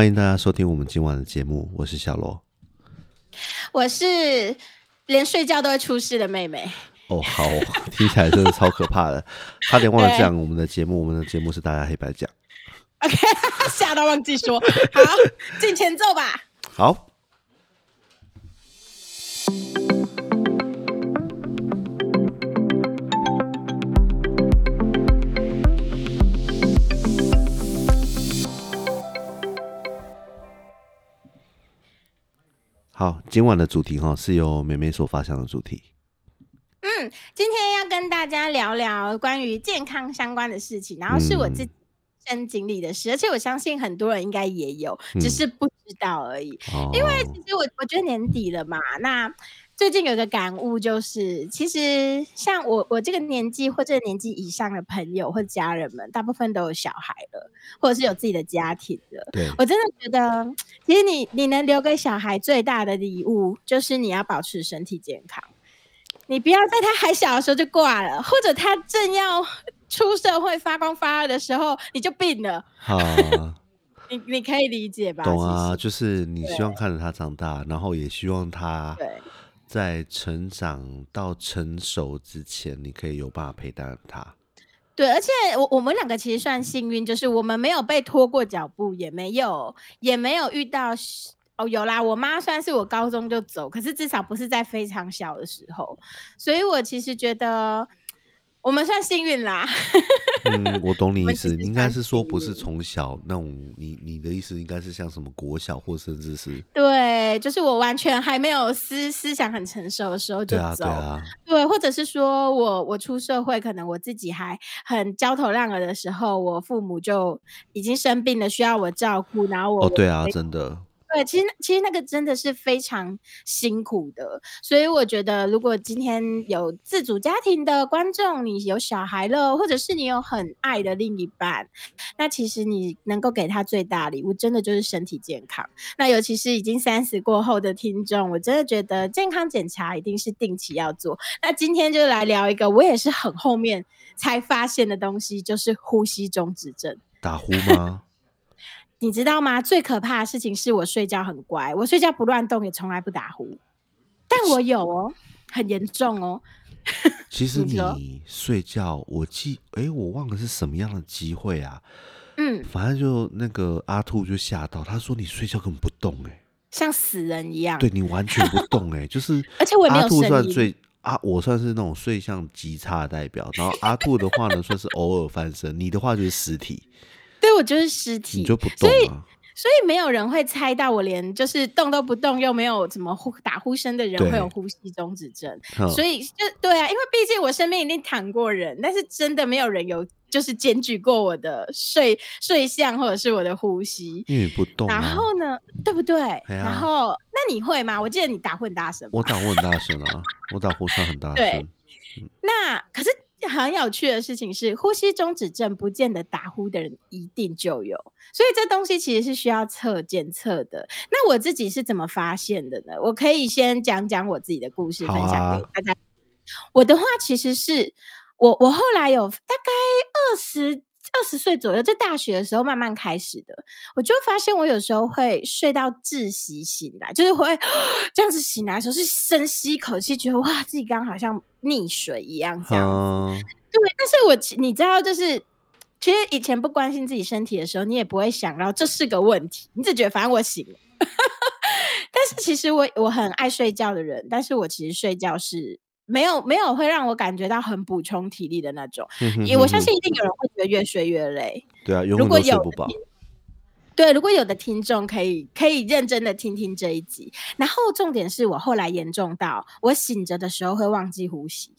欢迎大家收听我们今晚的节目，我是小罗，我是连睡觉都会出事的妹妹。哦，好，听起来真的超可怕的，差点忘了讲我们的节目，我们的节目是大家黑白讲。OK，吓到忘记说，好，进前奏吧。好。好，今晚的主题哈是由美美所发想的主题。嗯，今天要跟大家聊聊关于健康相关的事情，然后是我自己身经历的事，而且我相信很多人应该也有，只是不知道而已。因为其实我我觉得年底了嘛，那。最近有个感悟，就是其实像我我这个年纪或这个年纪以上的朋友或家人们，大部分都有小孩了，或者是有自己的家庭了。对我真的觉得，其实你你能留给小孩最大的礼物，就是你要保持身体健康。你不要在他还小的时候就挂了，或者他正要出社会发光发热的时候你就病了。好，你你可以理解吧？懂啊，就是你希望看着他长大，然后也希望他对。在成长到成熟之前，你可以有办法陪伴他。对，而且我我们两个其实算幸运，就是我们没有被拖过脚步，也没有也没有遇到哦，有啦，我妈算是我高中就走，可是至少不是在非常小的时候，所以我其实觉得。我们算幸运啦。嗯，我懂你意思，应该是说不是从小那种，你你的意思应该是像什么国小或甚至是对，就是我完全还没有思思想很成熟的时候就走，对啊，对，或者是说我我出社会，可能我自己还很焦头烂额的时候，我父母就已经生病了，需要我照顾，然后我哦，对啊，真的。对，其实其实那个真的是非常辛苦的，所以我觉得，如果今天有自主家庭的观众，你有小孩了，或者是你有很爱的另一半，那其实你能够给他最大礼物，真的就是身体健康。那尤其是已经三十过后的听众，我真的觉得健康检查一定是定期要做。那今天就来聊一个我也是很后面才发现的东西，就是呼吸中止症。打呼吗？你知道吗？最可怕的事情是我睡觉很乖，我睡觉不乱动，也从来不打呼。但我有哦，很严重哦。其实你睡觉，我记，哎，我忘了是什么样的机会啊？嗯，反正就那个阿兔就吓到，他说你睡觉根本不动，哎，像死人一样。对你完全不动，哎，就是。而且我也没有阿兔算最阿，我算是那种睡相极差的代表。然后阿兔的话呢，算是偶尔翻身，你的话就是实体。对，我就是尸体，所以所以没有人会猜到我连就是动都不动，又没有怎么呼打呼声的人会有呼吸中止症。所以就对啊，因为毕竟我身边一定躺过人，但是真的没有人有就是检举过我的睡睡相或者是我的呼吸，因为不动。然后呢，对不对？然后那你会吗？我记得你打呼很大声，我打呼很大声啊，我打呼声很大 声。对，那可是。很有趣的事情是，呼吸中止症不见得打呼的人一定就有，所以这东西其实是需要测检测的。那我自己是怎么发现的呢？我可以先讲讲我自己的故事，分享给大家。我的话其实是我，我后来有大概二十。二十岁左右，在大学的时候慢慢开始的，我就发现我有时候会睡到窒息醒来，就是会这样子醒来的时候是深吸一口气，觉得哇自己刚刚好像溺水一样这样子。对，但是我你知道，就是其实以前不关心自己身体的时候，你也不会想到这是个问题，你只觉得反正我醒了。但是其实我我很爱睡觉的人，但是我其实睡觉是。没有没有会让我感觉到很补充体力的那种，也我相信一定有人会觉得越睡越累。对啊，如果有对，如果有的听众可以可以认真的听听这一集，然后重点是我后来严重到我醒着的时候会忘记呼吸。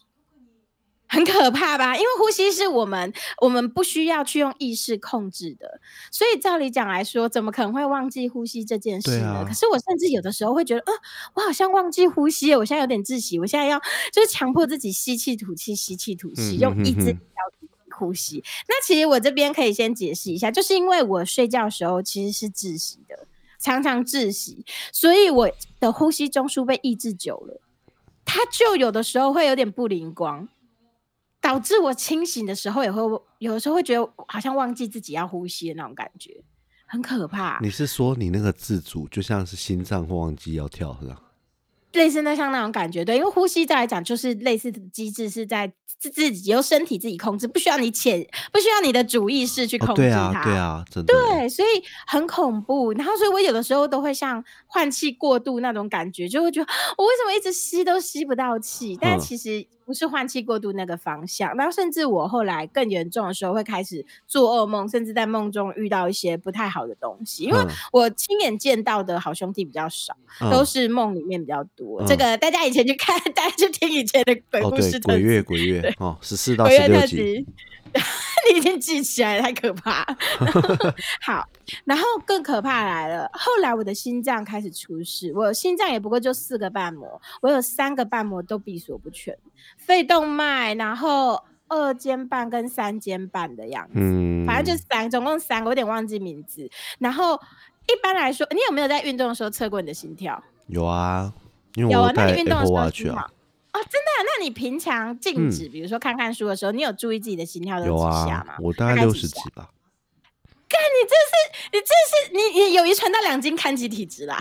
很可怕吧？因为呼吸是我们我们不需要去用意识控制的，所以照理讲来说，怎么可能会忘记呼吸这件事呢？可是我甚至有的时候会觉得，呃，我好像忘记呼吸，我现在有点窒息，我现在要就是强迫自己吸气吐气，吸气吐气，用一只呼吸。那其实我这边可以先解释一下，就是因为我睡觉的时候其实是窒息的，常常窒息，所以我的呼吸中枢被抑制久了，它就有的时候会有点不灵光。导致我清醒的时候也会有的时候会觉得好像忘记自己要呼吸的那种感觉，很可怕。你是说你那个自主就像是心脏会忘记要跳是吧？类似那像那种感觉，对，因为呼吸再来讲就是类似的机制是在。自自己由身体自己控制，不需要你潜，不需要你的主意识去控制它。对啊，对啊，真的。对，所以很恐怖。然后，所以我有的时候都会像换气过度那种感觉，就会觉得我为什么一直吸都吸不到气？但其实。不是换气过度那个方向，然后甚至我后来更严重的时候会开始做噩梦，甚至在梦中遇到一些不太好的东西。因为我亲眼见到的好兄弟比较少，都是梦里面比较多。这个大家以前去看，大家去听以前的鬼故事，鬼月鬼月哦，十四到十六集。你已经记起来，太可怕。好，然后更可怕来了。后来我的心脏开始出事，我心脏也不过就四个瓣膜，我有三个瓣膜都闭锁不全，肺动脉，然后二尖瓣跟三尖瓣的样子，嗯，反正就三，总共三个，我有点忘记名字。然后一般来说，你有没有在运动的时候测过你的心跳？有啊，因为我那你运动的时候。哦，真的？那你平常静止，比如说看看书的时候，你有注意自己的心跳的几下吗？我大概六十几吧。看，你这是你这是你你有遗传到两斤看级体质啦。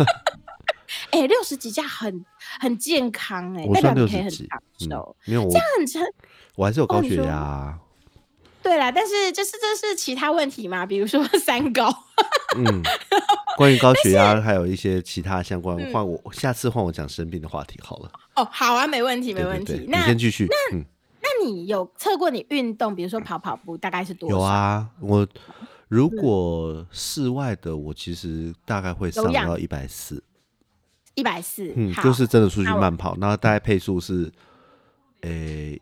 哎，六十几下很很健康哎，代表你可以很长寿。没有，这样很沉，我还是有高血压。对啦，但是就是这是其他问题嘛，比如说 三高。嗯，关于高血压还有一些其他相关，换我下次换我讲生病的话题好了。哦，好啊，没问题，没问题。那先继续。那那你有测过你运动，比如说跑跑步，大概是多少？有啊，我如果室外的，我其实大概会上到一百四。一百四，嗯，就是真的出去慢跑，然后大概配速是，诶。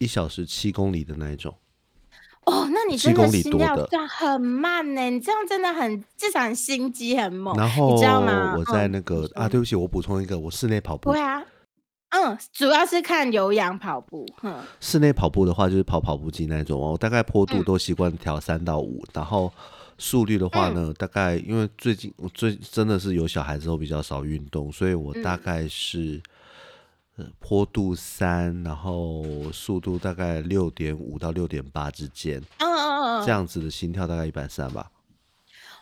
一小时七公里的那一种，哦，那你真的心跳算很慢呢？你这样真的很至少心机很猛。然后你知道吗？我在那个啊，对不起，我补充一个，我室内跑步。对啊，嗯，主要是看有氧跑步。嗯，室内跑步的话就是跑跑步机那种哦，大概坡度都习惯调三到五，然后速率的话呢，大概因为最近我最真的是有小孩之后比较少运动，所以我大概是。坡度三，然后速度大概六点五到六点八之间，嗯嗯嗯，这样子的心跳大概一百三吧。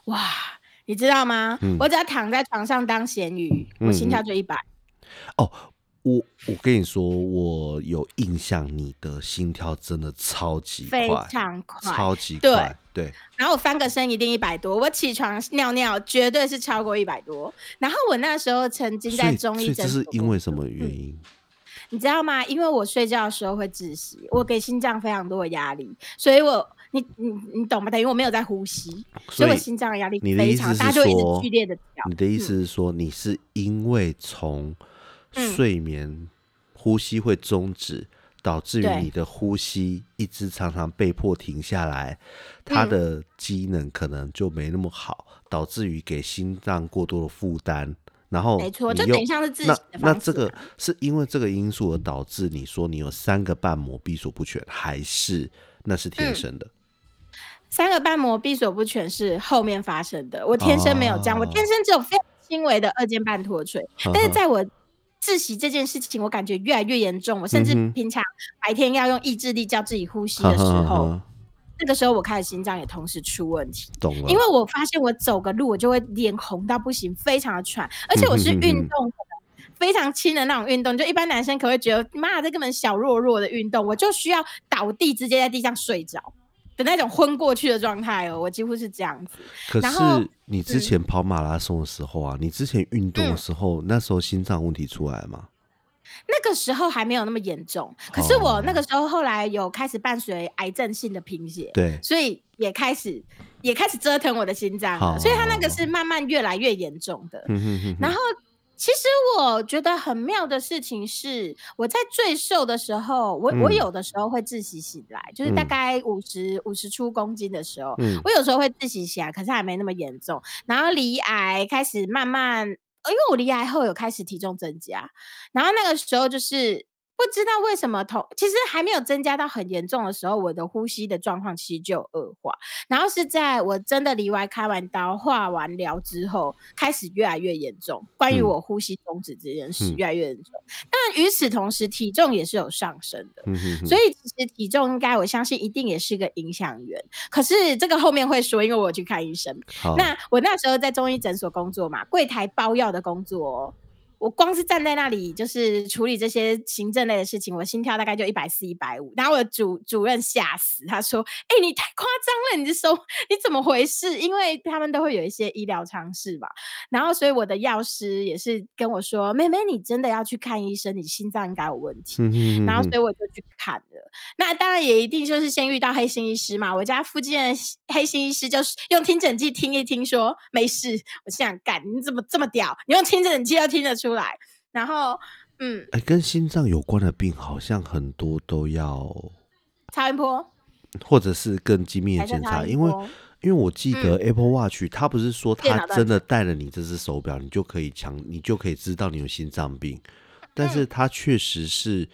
哇，你知道吗？我只要躺在床上当咸鱼，我心跳就一百。哦，我我跟你说，我有印象，你的心跳真的超级快，非常快，超级快，对。然后我翻个身一定一百多，我起床尿尿绝对是超过一百多。然后我那时候曾经在中医诊所，这是因为什么原因？你知道吗？因为我睡觉的时候会窒息，我给心脏非常多的压力，所以我你你你懂吗？等于我没有在呼吸，所以我心脏的压力非常大，就一直剧烈的跳。你的意思是说，你是因为从睡眠呼吸会终止，导致于你的呼吸一直常常被迫停下来，它的机能可能就没那么好，导致于给心脏过多的负担。然后没错，就等于像是自己的那这个是因为这个因素而导致你说你有三个瓣膜闭锁不全，还是那是天生的？三个瓣膜闭锁不全是后面发生的，我天生没有这样，我天生只有非常轻微的二尖瓣脱垂。但是在我窒息这件事情，我感觉越来越严重，我甚至平常白天要用意志力叫自己呼吸的时 候。那个时候我开始心脏也同时出问题，懂了。因为我发现我走个路我就会脸红到不行，非常的喘，而且我是运动非常轻的那种运动，就一般男生可能会觉得妈这根本小弱弱的运动，我就需要倒地直接在地上睡着的那种昏过去的状态哦，我几乎是这样子。可是你之前跑马拉松的时候啊，你之前运动的时候，那时候心脏问题出来吗？那个时候还没有那么严重，可是我那个时候后来有开始伴随癌症性的贫血，对，所以也开始也开始折腾我的心脏，所以它那个是慢慢越来越严重的。然后其实我觉得很妙的事情是，我在最瘦的时候，我我有的时候会自习醒来，就是大概五十五十出公斤的时候，我有时候会自习起来，可是还没那么严重。然后离癌开始慢慢。因为我离癌后有开始体重增加，然后那个时候就是不知道为什么头其实还没有增加到很严重的时候，我的呼吸的状况其实就有恶化。然后是在我真的离外开完刀、化完疗之后，开始越来越严重。关于嗯我呼吸终止这件事嗯越来越严重，但与此同时，体重也是有上升的。嗯哼哼所以其实体重应该我相信一定也是个影响源。可是这个后面会说，因为我有去看医生。那我那时候在中医诊所工作嘛，柜台包药的工作、哦，我光是站在那里就是处理这些行政类的事情，我心跳大概就一百四、一百五。然后我的主主任吓死，他说：“哎、你太夸张了，你这手你怎么回事？”因为他们都会有一些医疗常识嘛。然后所以我的药师也是跟我说：“妹妹，你真的要去看医生，你心脏应该有问题。”嗯哼哼然后所以我就去看了。那当然也一定就是先遇到黑心医师嘛。我家附近的黑心医师就是用听诊器听一听说没事，我心想干你怎么这么屌？你用听诊器都听得出来。然后嗯，哎，跟心脏有关的病好像很多都要，超音波或者是更精密的检查，因为？因为我记得 Apple Watch 它不是说它真的戴了你这只手表，你就可以强，你就可以知道你有心脏病，但是它确实是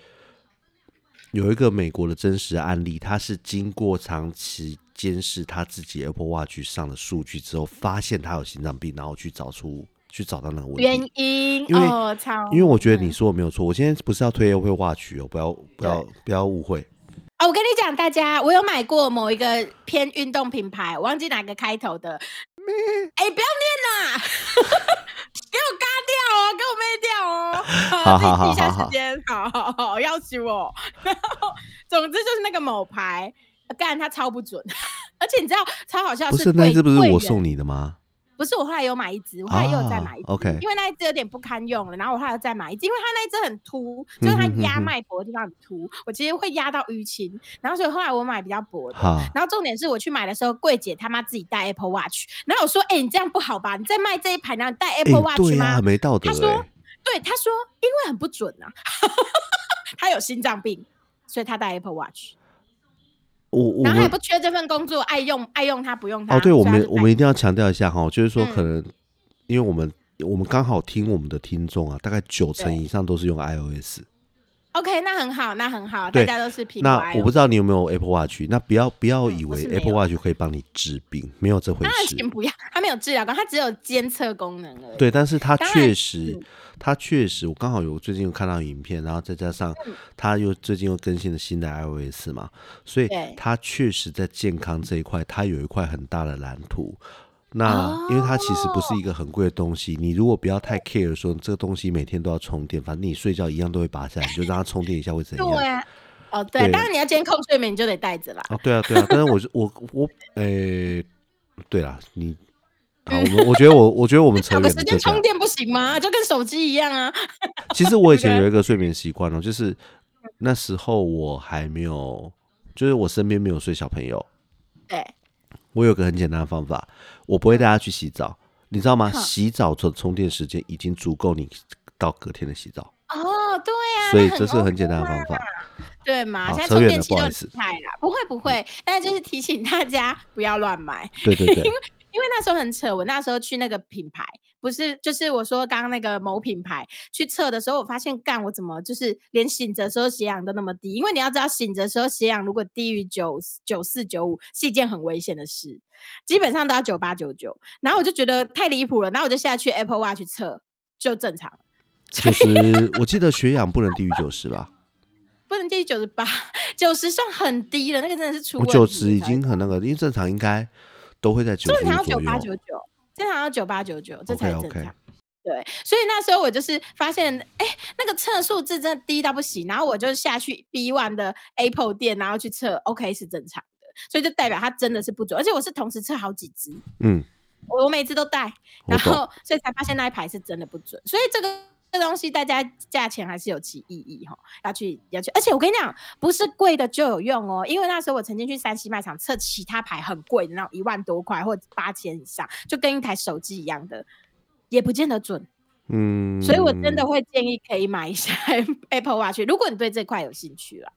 有一个美国的真实案例，它是经过长期监视他自己 Apple Watch 上的数据之后，发现他有心脏病，然后去找出去找到那个问原题。因因为哦，超因为我觉得你嗯说的没有错，我今天不是要推 Apple Watch 哦，不要不要不要误会。哦，我跟你讲，大家，我有买过某一个偏运动品牌，我忘记哪个开头的。哎、不要念啦，给我嘎掉哦，给我妹掉哦。好好自己记一下好好时间，好好好，要求我。然后，总之就是那个某牌，干它超不准，而且你知道超好笑不是那一贵只不是贵人我送你的吗？不是，我后来有买一只，我后来又再啊买一只、OK 因为那一只有点不堪用了，然后我后来又再买一只，因为它那一只很凸，就是它压脉搏的地方很凸，我其实会压到淤青，然后所以后来我买比较薄的。然后重点是我去买的时候，柜姐他妈自己戴 Apple Watch，然后我说：“哎、你这样不好吧？你在卖这一盘，然后你戴哎 Apple Watch 吗？”对呀，很没道德他说哎。对，他说因为很不准啊，他有心脏病，所以他戴 Apple Watch，我我们然后他也不缺这份工作，爱用爱用它不用它。哦，对，我们我们一定要强调一下哈，就是说嗯可能因为我们我们刚好听我们的听众啊，大概九成以上都是用 iOS。OK，那很好，那很好，大家都是平那。我不知道你有没有 Apple Watch，那不要不要以为 Apple Watch 可以帮你治病，没有这回事。先不要，它没有治疗功，它只有监测功能而已。对，但是它确实嗯，它确实，我刚好有最近有看到影片，然后再加上嗯它又最近又更新了新的 iOS 嘛，所以对它确实在健康这一块，它有一块很大的蓝图。那因为它其实不是一个很贵的东西，你如果不要太 care 说这个东西每天都要充电，反正你睡觉一样都会拔下来，你就让它充电一下会怎样？对啊，哦对，当然你要监控睡眠，你就得带着啦。哦，对啊，对啊，但是我是我我诶、对啦，你好，我们我觉得我我觉得我们扯找个远了，就这样。时间充电不行吗？就跟手机一样啊。其实我以前有一个睡眠习惯哦，就是那时候我还没有，就是我身边没有睡小朋友，对，我有个很简单的方法，我不会带他去洗澡，你知道吗？洗澡的充电时间已经足够你到隔天的洗澡，哦，对啊，所以这是很简单的方法。对嘛？现在充电器都很了不好意思厉害啦，不会不会，但是就是提醒大家不要乱买，对对对，因为因为那时候很扯。我那时候去那个品牌，不是就是我说刚刚那个某品牌去测的时候，我发现干我怎么就是连醒着的时候血氧都那么低？因为你要知道，醒着的时候血氧如果低于九九四九五是一件很危险的事，基本上都要九八九九。然后我就觉得太离谱了，然后我就下去 Apple Watch 测，就正常。九十，我记得血氧不能低于九十吧？不能低于九十八，九十算很低了，那个真的是出我。九十已经很那个，因为正常应该都会在九十正常要九左右。八九九，正常要九八九九，这才正常。对，所以那时候我就是发现，哎、那个测数字真的低到不行，然后我就下去 B One 的 Apple 店，然后去测，OK 是正常的，所以就代表它真的是不准，而且我是同时测好几只，嗯，我我每次都带，然后所以才发现那一排是真的不准，所以这个。这东西大家价钱还是有其意义哈，要去要去，而且我跟你讲，不是贵的就有用哦，因为那时候我曾经去山西卖场测其他牌很贵的那种一万多块或者八千以上，就跟一台手机一样的，也不见得准。嗯，所以我真的会建议可以买一下 Apple Watch，如果你对这块有兴趣了。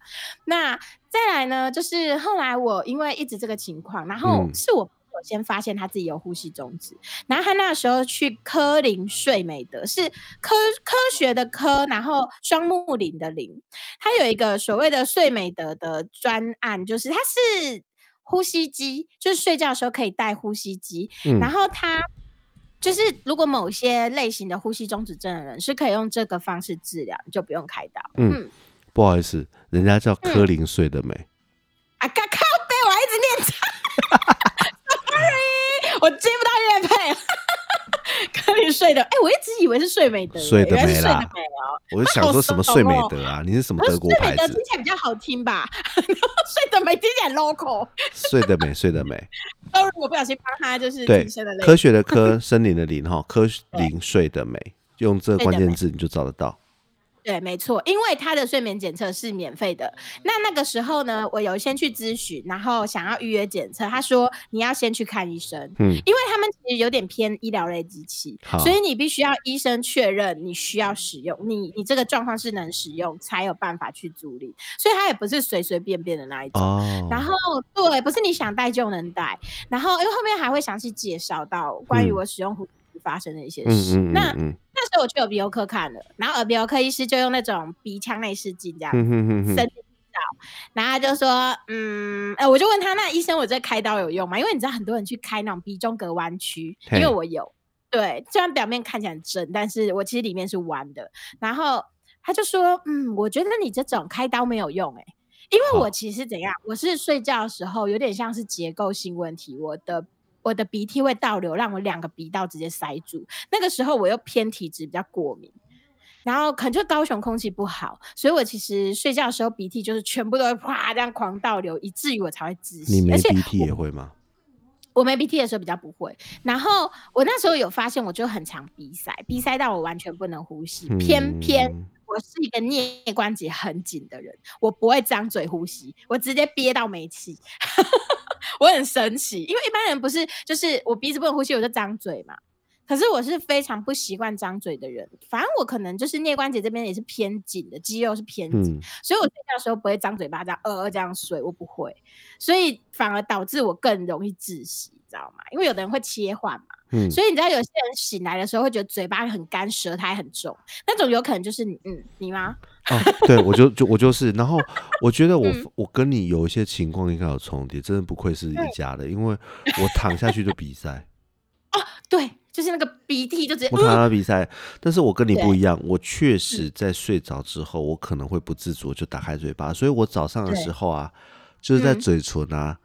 那再来呢，就是后来我因为一直这个情况，然后嗯是我朋有先发现他自己有呼吸中止，然后他那时候去科林睡美德，是科科学的科，然后双木林的林，他有一个所谓的睡美德的专案，就是他是呼吸机，就是睡觉的时候可以带呼吸机，嗯。然后他。就是如果某些类型的呼吸中止症的人是可以用这个方式治疗，你就不用开刀。嗯嗯。不好意思，人家叫科林睡得美，啊，我接不到乐配。可以睡的，哎、我一直以为是睡美德，睡得原来是睡美啦。我就想说什么睡美德啊？你是什么德国睡美德牌子听？起来比较好听吧？睡的美听起来 local。睡的美，睡的美。sorry，我不小心帮他就是对科学的科，森林的林哈，科林睡的美，用这个关键字你就找得到。对，没错，因为他的睡眠检测是免费的。那那个时候呢，我有先去咨询，然后想要预约检测，他说你要先去看医生，嗯，因为他们其实有点偏医疗类机器，所以你必须要医生确认你需要使用，你你这个状况是能使用，才有办法去租赁。所以它也不是随随便便的那一种。哦，然后对，不是你想带就能带。然后因为后面还会详细介绍到关于嗯我使用发生的一些嗯事。那嗯嗯嗯那时候我去耳鼻喉科看了，然后耳鼻喉科医师就用那种鼻腔内视镜这样嗯哼哼哼，然后他就说，嗯，呃，我就问他，那医生我这开刀有用吗？因为你知道很多人去开那种鼻中隔弯曲，因为我有，对，虽然表面看起来很正，但是我其实里面是弯的。然后他就说，嗯，我觉得你这种开刀没有用、欸，因为我其实怎样，我是睡觉的时候有点像是结构性问题，我的。我的鼻涕会倒流，让我两个鼻道直接塞住。那个时候我又偏体质比较过敏，然后可能就高雄空气不好，所以我其实睡觉的时候鼻涕就是全部都会啪这样狂倒流，以至于我才会窒息。你没而且鼻涕也会吗？我没鼻涕的时候比较不会。然后我那时候有发现，我就很常鼻塞，鼻塞到我完全不能呼吸。偏偏嗯我是一个颞关节很紧的人，我不会张嘴呼吸，我直接憋到没气。我很神奇，因为一般人不是就是我鼻子不能呼吸，我就张嘴嘛。可是我是非常不习惯张嘴的人，反正我可能就是颞关节这边也是偏紧的，肌肉是偏紧，嗯，所以我睡觉的时候不会张嘴巴这样呃呃这样睡，我不会，所以反而导致我更容易窒息，道吗？因为有的人会切换嘛，嗯。所以你知道有些人醒来的时候会觉得嘴巴很干，舌苔很重，那种有可能就是你，嗯，你吗？哦，对，我就就我就是，然后 我觉得我、嗯。我跟你有一些情况应该有重叠，真的不愧是一家的，因为我躺下去就比赛，对，就是那个鼻涕就直接，我躺下比赛，但是我跟你不一样，我确实在睡着之后，我可能会不自主就打开嘴巴，所以我早上的时候啊，就是在嗯。嘴唇啊。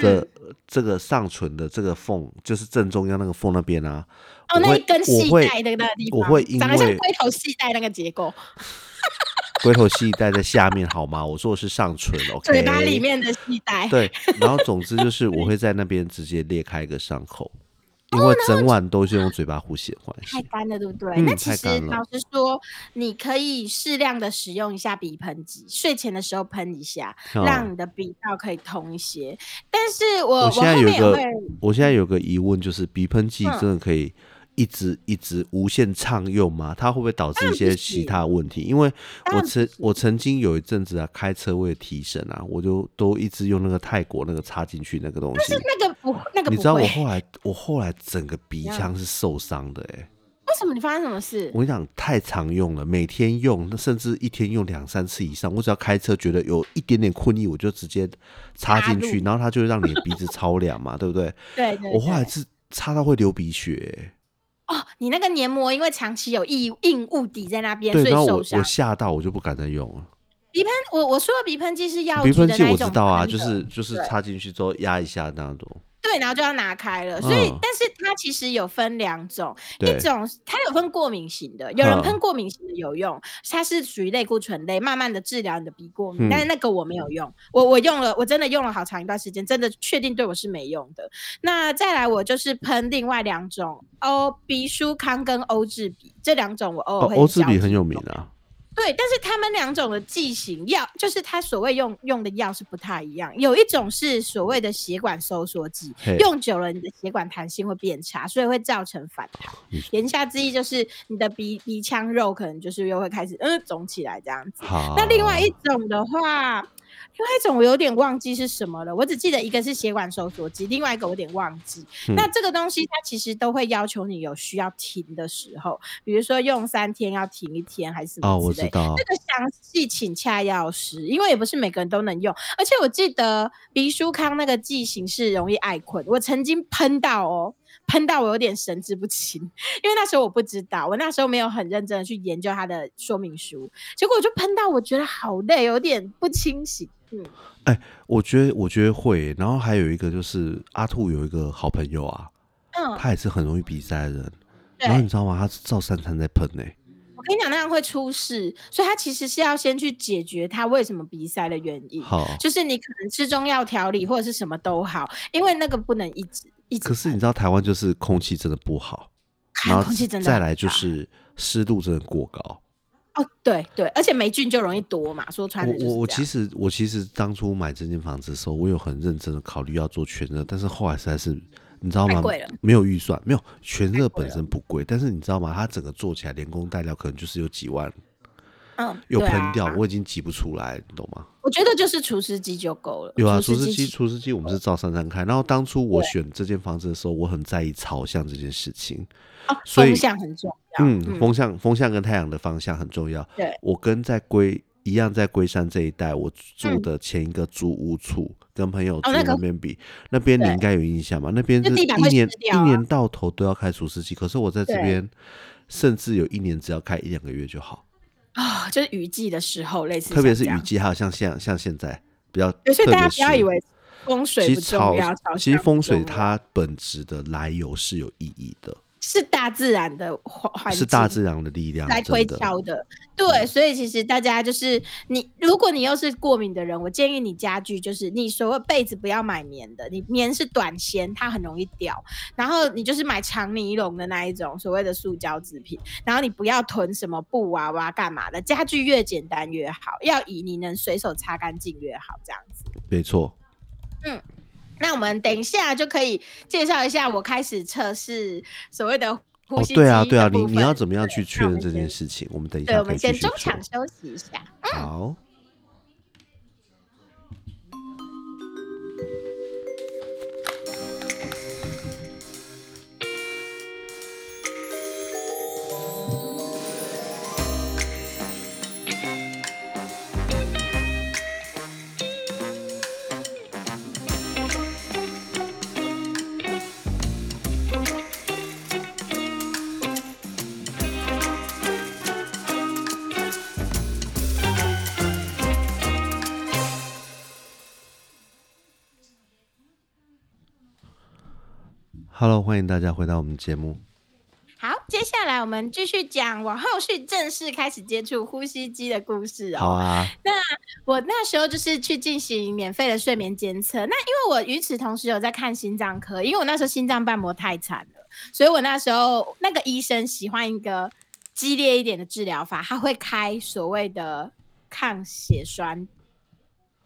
的这个上唇的这个缝，就是正中央那个缝那边啊，哦，那一根我会系带的那个地方，我会因长得像为龟头细带那个结构，龟头系带在下面好吗？我说的是上唇，OK？嘴巴里面的系带。对，然后总之就是我会在那边直接裂开一个伤口，因哦为整晚都是用嘴巴呼吸的关系。太干了，对不对？嗯那其实老实说，你可以适量的使用一下鼻喷剂，睡前的时候喷一下，哦让你的鼻道可以通一些。但是我我现在有一个我现在有个疑问，就是鼻喷剂嗯真的可以一直一直无限畅用吗？它会不会导致一些其他问题？因为我曾我曾经有一阵子啊，开车为了提神啊，我就都一直用那个泰国那个插进去那个东西。那个不那个不你知道我，后来我后来整个鼻腔是受伤的哎、为什么你发生什么事？我跟你讲，太常用了，每天用，那甚至一天用两三次以上。我只要开车觉得有一点点困意，我就直接插进去，然后它就会让你的鼻子超凉嘛，对不对？对对我后来是插到会流鼻血、哦，你那个黏膜因为长期有异硬物抵在那边，对，所以然后我我。吓到，我就不敢再用了。鼻喷，我我说的鼻喷剂是药鼻喷剂我知道啊，就是就是插进去之后压一下那种。对，然后就要拿开了。所以，嗯但是它其实有分两种，一种它有分过敏型的，有人嗯喷过敏型的有用，它是属于类固醇类，慢慢的治疗你的鼻过敏。嗯但是那个我没有用，我我用了，我真的用了好长一段时间，真的确定对我是没用的。那再来，我就是喷另外两种欧鼻舒康跟欧治鼻这两种，我偶尔欧治鼻很有名啊。对，但是他们两种的剂型药，就是它所谓用用的药是不太一样。有一种是所谓的血管收缩剂，用久了你的血管弹性会变差，所以会造成反弹嗯。言下之意就是你的鼻鼻腔肉可能就是又会开始嗯肿起来这样子。好，那另外一种的话，另外一种我有点忘记是什么了，我只记得一个是血管收缩剂，另外一个我有点忘记。那这个东西它其实都会要求你有需要停的时候，比如说用三天要停一天还是什么哦，我知道。这个详细请洽药师，因为也不是每个人都能用。而且我记得鼻舒康那个剂型是容易爱困，我曾经喷到哦。喷到我有点神志不清，因为那时候我不知道，我那时候没有很认真的去研究它的说明书，结果我就喷到，我觉得好累，有点不清醒。嗯，哎，我觉得我觉得会，然后还有一个就是阿兔有一个好朋友啊，嗯，他也是很容易鼻塞的人，然后你知道吗？他是照三餐在喷呢。我跟你讲，那样会出事，所以他其实是要先去解决他为什么鼻塞的原因。好，就是你可能吃中药调理或者是什么都好，因为那个不能一直。可是你知道台湾就是空气真的不好，然后再来就是湿度真的过高。哦，对对，而且霉菌就容易多嘛。说穿我我其实我其实当初买这间房子的时候，我有很认真的考虑要做全热，但是后来实在是你知道吗？没有预算，没有全热本身不贵，但是你知道吗？它整个做起来连工带料可能就是有几万。嗯，又喷掉，我已经挤不出来，你懂吗？我觉得就是除湿机就够了。有啊，除湿机，除湿机我们是照三三开。然后当初我选这间房子的时候，我很在意朝向这件事情。哦，风向很重要。嗯，风向，风向跟太阳的方向很重要。对，我跟在龟一样，在龟山这一带，我住的前一个租屋处，跟朋友住那边比，那边你应该有印象吧？那边是一年一年到头都要开除湿机，可是我在这边，甚至有一年只要开一两个月就好。啊，就是雨季的时候，类似，特别是雨季，还有像像像现在比较，所以大家不要以为风水不重要，其实风水它本质的来由是有意义的。是大自然的环是大自然的力量来推敲的。对，所以其实大家就是你，如果你又是过敏的人，我建议你家具就是你所谓被子不要买棉的，你棉是短纤，它很容易掉。然后你就是买长尼龙的那一种所谓的塑胶制品。然后你不要囤什么布娃娃干嘛的，家具越简单越好，要以你能随手擦干净越好，这样子。没错。嗯。那我们等一下就可以介绍一下，我开始测试所谓的呼吸机对啊，对啊，你你要怎么样去确认这件事情？我们等一下，我们先中场休息一下。好。Hello，欢迎大家回到我们节目。好，接下来我们继续讲我后续正式开始接触呼吸机的故事哦。好啊。那我那时候就是去进行免费的睡眠监测。那因为我与此同时有在看心脏科，因为我那时候心脏瓣膜太惨了，所以我那时候那个医生喜欢一个激烈一点的治疗法，他会开所谓的抗血栓。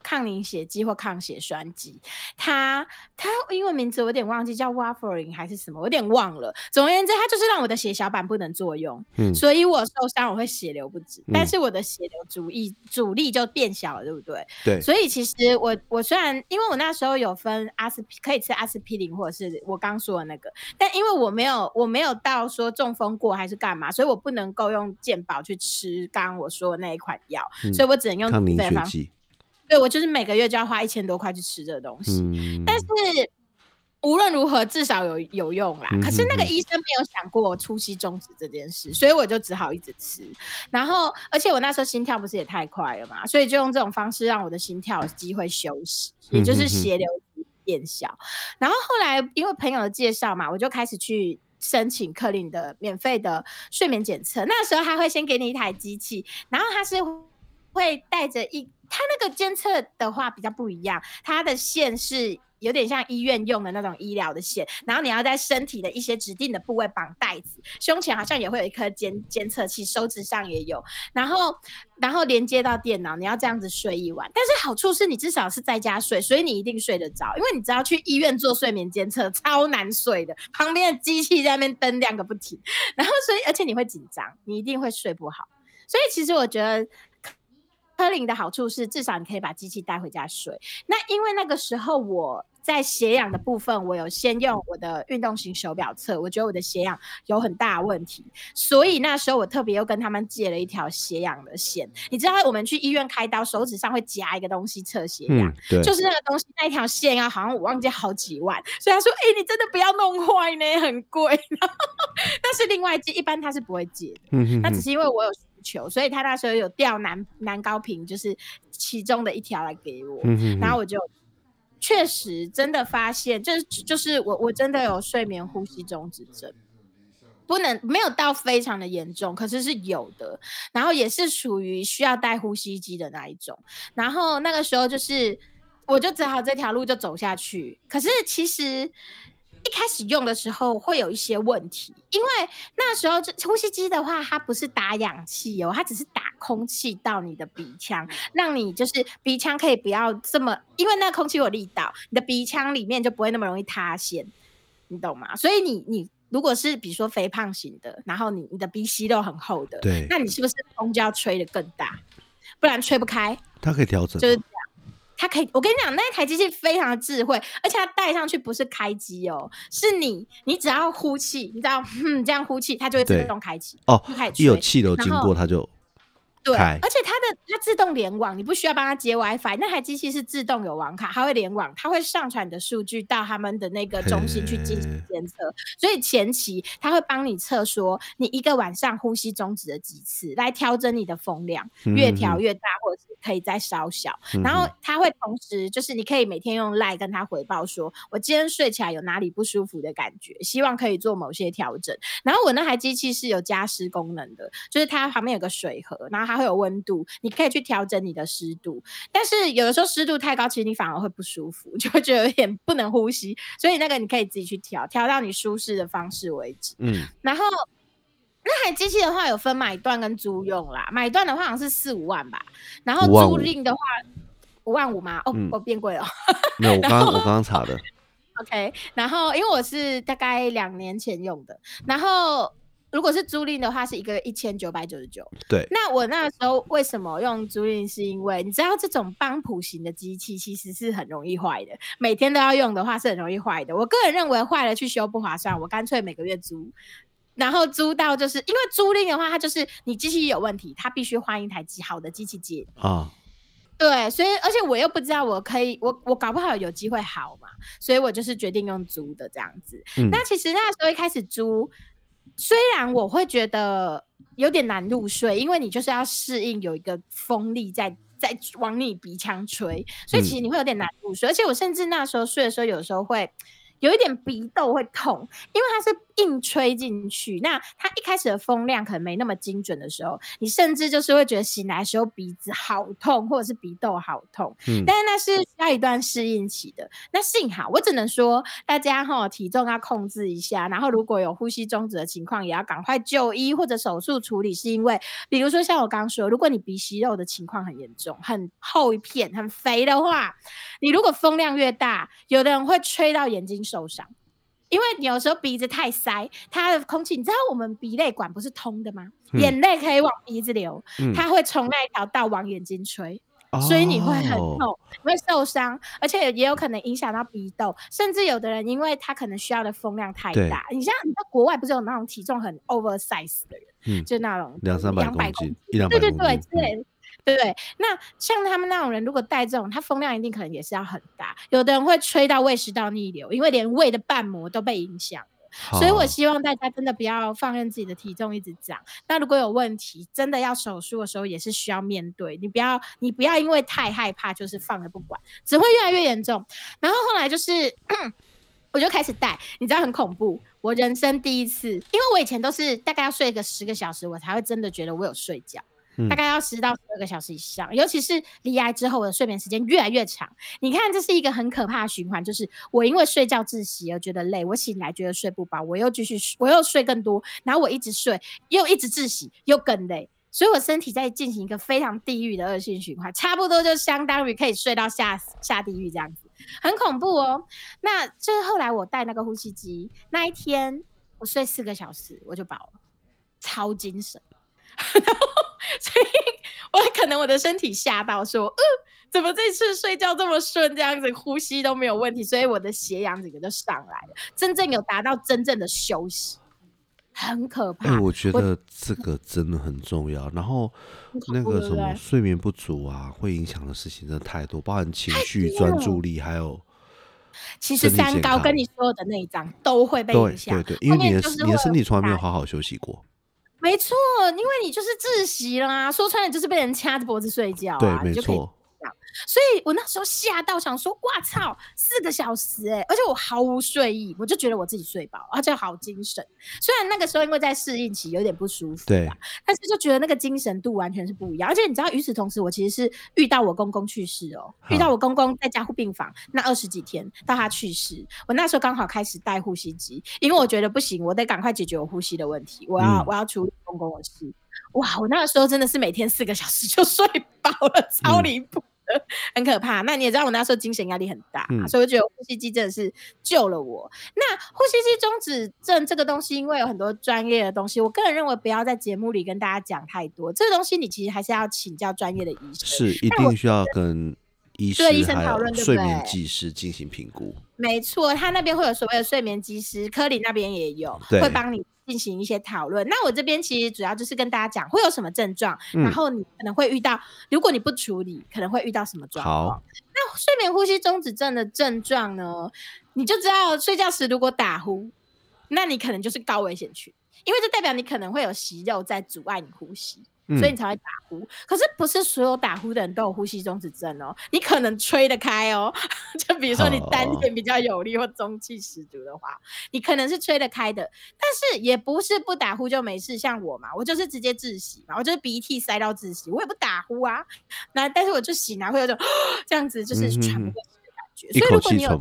抗凝血剂或抗血栓剂，它它英文名字我有点忘记，叫 Warfarin 还是什么，我有点忘了。总而言之，它就是让我的血小板不能作用，嗯，所以我受伤我会血流不止，但是我的血流阻力阻力就变小了，对不对？对。所以其实我我虽然因为我那时候有分阿司可以吃阿司匹林或者是我刚说的那个，但因为我没有我没有到说中风过还是干嘛，所以我不能够用健保去吃刚刚我说的那一款药，所以我只能用抗凝血剂。对，我就是每个月就要花一千多块去吃这个东西，但是无论如何至少有有用啦。可是那个医生没有想过初期终止这件事，所以我就只好一直吃。然后，而且我那时候心跳不是也太快了嘛，所以就用这种方式让我的心跳有机会休息，也就是血流变小。然后后来因为朋友的介绍嘛，我就开始去申请克林的免费的睡眠检测。那时候他会先给你一台机器，然后他是会带着一。它那个监测的话比较不一样，它的线是有点像医院用的那种医疗的线，然后你要在身体的一些指定的部位绑带子，胸前好像也会有一颗监监测器，手指上也有，然后然后连接到电脑，你要这样子睡一晚。但是好处是你至少是在家睡，所以你一定睡得着，因为你知道去医院做睡眠监测超难睡的，旁边的机器在那边灯亮个不停，然后所以而且你会紧张，你一定会睡不好。所以其实我觉得。科林的好处是，至少你可以把机器带回家睡。那因为那个时候我在血氧的部分，我有先用我的运动型手表测，我觉得我的血氧有很大问题，所以那时候我特别又跟他们借了一条血氧的线。你知道我们去医院开刀，手指上会夹一个东西测血氧，对，就是那个东西那一条线啊，好像我忘记好几万，所以他说：“哎，你真的不要弄坏呢，很贵。” 但是另外借一般他是不会借的，那只是因为我有。球，所以他那时候有调南南高频，就是其中的一条来给我，然后我就确实真的发现，就是就是我我真的有睡眠呼吸中止症，不能没有到非常的严重，可是是有的，然后也是属于需要带呼吸机的那一种，然后那个时候就是我就只好这条路就走下去，可是其实。一开始用的时候会有一些问题，因为那时候这呼吸机的话，它不是打氧气哦，它只是打空气到你的鼻腔，让你就是鼻腔可以不要这么，因为那空气有力道，你的鼻腔里面就不会那么容易塌陷，你懂吗？所以你你如果是比如说肥胖型的，然后你你的鼻息肉很厚的，对，那你是不是风就要吹得更大，不然吹不开？它可以调整，就是。它可以，我跟你讲，那一台机器非常的智慧，而且它戴上去不是开机哦，是你，你只要呼气，你知道，嗯，这样呼气，它就会自动开启哦，一有气流经过，它就。对，而且它自动联网，你不需要帮它接 WiFi，那台机器是自动有网卡，它会联网，它会上传你的数据到他们的那个中心去进行监测。所以前期它会帮你测说你一个晚上呼吸终止了几次，来调整你的风量，越调越大，或者是可以再稍小。然后它会同时就是你可以每天用 Lie 跟它回报说，我今天睡起来有哪里不舒服的感觉，希望可以做某些调整。然后我那台机器是有加湿功能的，就是它旁边有个水盒，然后它。会有温度，你可以去调整你的湿度，但是有的时候湿度太高，其实你反而会不舒服，就会觉得有点不能呼吸。所以那个你可以自己去调，调到你舒适的方式为止。嗯，然后那台机器的话有分买断跟租用啦，买断的话好像是四五万吧，然后租赁的话五万五吗？哦，我变贵了。没有，我 刚我刚刚查的。OK，然后因为我是大概两年前用的，然后。如果是租赁的话，是一个一千九百九十九。对，那我那时候为什么用租赁？是因为你知道这种邦普型的机器其实是很容易坏的，每天都要用的话是很容易坏的。我个人认为坏了去修不划算，我干脆每个月租，然后租到就是因为租赁的话，它就是你机器有问题，它必须换一台机好的机器接啊。对，所以而且我又不知道我可以，我我搞不好有机会好嘛，所以我就是决定用租的这样子。那其实那时候一开始租。虽然我会觉得有点难入睡，因为你就是要适应有一个风力在在往你鼻腔吹，所以其实你会有点难入睡。而且我甚至那时候睡的时候，有时候会有一点鼻窦会痛，因为它是。硬吹进去，那它一开始的风量可能没那么精准的时候，你甚至就是会觉得醒来的时候鼻子好痛，或者是鼻窦好痛。嗯，但是那是需要一段适应期的。那幸好，我只能说大家哈体重要控制一下，然后如果有呼吸中止的情况，也要赶快就医或者手术处理。是因为，比如说像我刚说，如果你鼻息肉的情况很严重、很厚一片、很肥的话，你如果风量越大，有的人会吹到眼睛受伤。因为有时候鼻子太塞，它的空气，你知道我们鼻泪管不是通的吗？眼泪可以往鼻子流，它会从那一条道往眼睛吹，所以你会很痛，会受伤，而且也有可能影响到鼻窦，甚至有的人因为他可能需要的风量太大，你像你在国外不是有那种体重很 oversize 的人，就那种两三百公斤，对对对对。对？那像他们那种人，如果带这种，他风量一定可能也是要很大。有的人会吹到胃食道逆流，因为连胃的瓣膜都被影响。所以我希望大家真的不要放任自己的体重一直涨。那如果有问题，真的要手术的时候，也是需要面对。你不要，你不要因为太害怕，就是放着不管，只会越来越严重。然后后来就是，我就开始带，你知道很恐怖。我人生第一次，因为我以前都是大概要睡个十个小时，我才会真的觉得我有睡觉。大概要十到十二个小时以上，尤其是离癌之后我的睡眠时间越来越长。你看，这是一个很可怕的循环，就是我因为睡觉窒息而觉得累，我醒来觉得睡不饱，我又继续我又睡更多，然后我一直睡，又一直窒息，又更累，所以我身体在进行一个非常地狱的恶性循环，差不多就相当于可以睡到下下地狱这样子，很恐怖哦。那就是后来我带那个呼吸机那一天，我睡四个小时我就饱了，超精神。所以我可能我的身体吓到说，呃，怎么这次睡觉这么顺，这样子呼吸都没有问题，所以我的血氧整个就上来了，真正有达到真正的休息，很可怕。哎、我觉得这个真的很重要。然后那个什么睡眠不足啊，会影响的事情真的太多，包含情绪、专注力，还有其实三高跟你所有的内脏都会被对影响对，对，因为你的你的身体从来没有好好休息过。没错，因为你就是窒息啦，说穿了就是被人掐着脖子睡觉对，啊，你没就所以我那时候吓到，想说，哇操，四个小时哎、而且我毫无睡意，我就觉得我自己睡饱，而且好精神。虽然那个时候因为在适应期有点不舒服，对，但是就觉得那个精神度完全是不一样。而且你知道，与此同时，我其实是遇到我公公去世哦，遇到我公公在加护病房那二十几天到他去世，我那时候刚好开始戴呼吸机，因为我觉得不行，我得赶快解决我呼吸的问题，我要、嗯我要处理公公的事。哇，我那个时候真的是每天四个小时就睡饱了，超嗯离谱。的，很可怕。那你也知道，我那时候精神压力很大，嗯所以我觉得呼吸机真的是救了我。那呼吸机中止症这个东西，因为有很多专业的东西，我个人认为不要在节目里跟大家讲太多。这个东西你其实还是要请教专业的医生。是一定需要跟医师对医生讨论对不睡眠技师进行评估。没错，他那边会有所谓的睡眠技师，科里那边也有，对会帮你进行一些讨论。那我这边其实主要就是跟大家讲会有什么症状，嗯然后你可能会遇到，如果你不处理，可能会遇到什么状况好。那睡眠呼吸中止症的症状呢，你就知道睡觉时如果打呼，那你可能就是高危险群，因为这代表你可能会有息肉在阻碍你呼吸。嗯所以你才会打呼。可是不是所有打呼的人都有呼吸中止症哦，你可能吹得开哦。就比如说你丹田比较有力或中气十足的话，你可能是吹得开的。但是也不是不打呼就没事，像我嘛，我就是直接窒息嘛，我就是鼻涕塞到窒息，我也不打呼啊。那但是我就醒来会有种 这样子，就是喘不过气的感觉。一所以如果你有。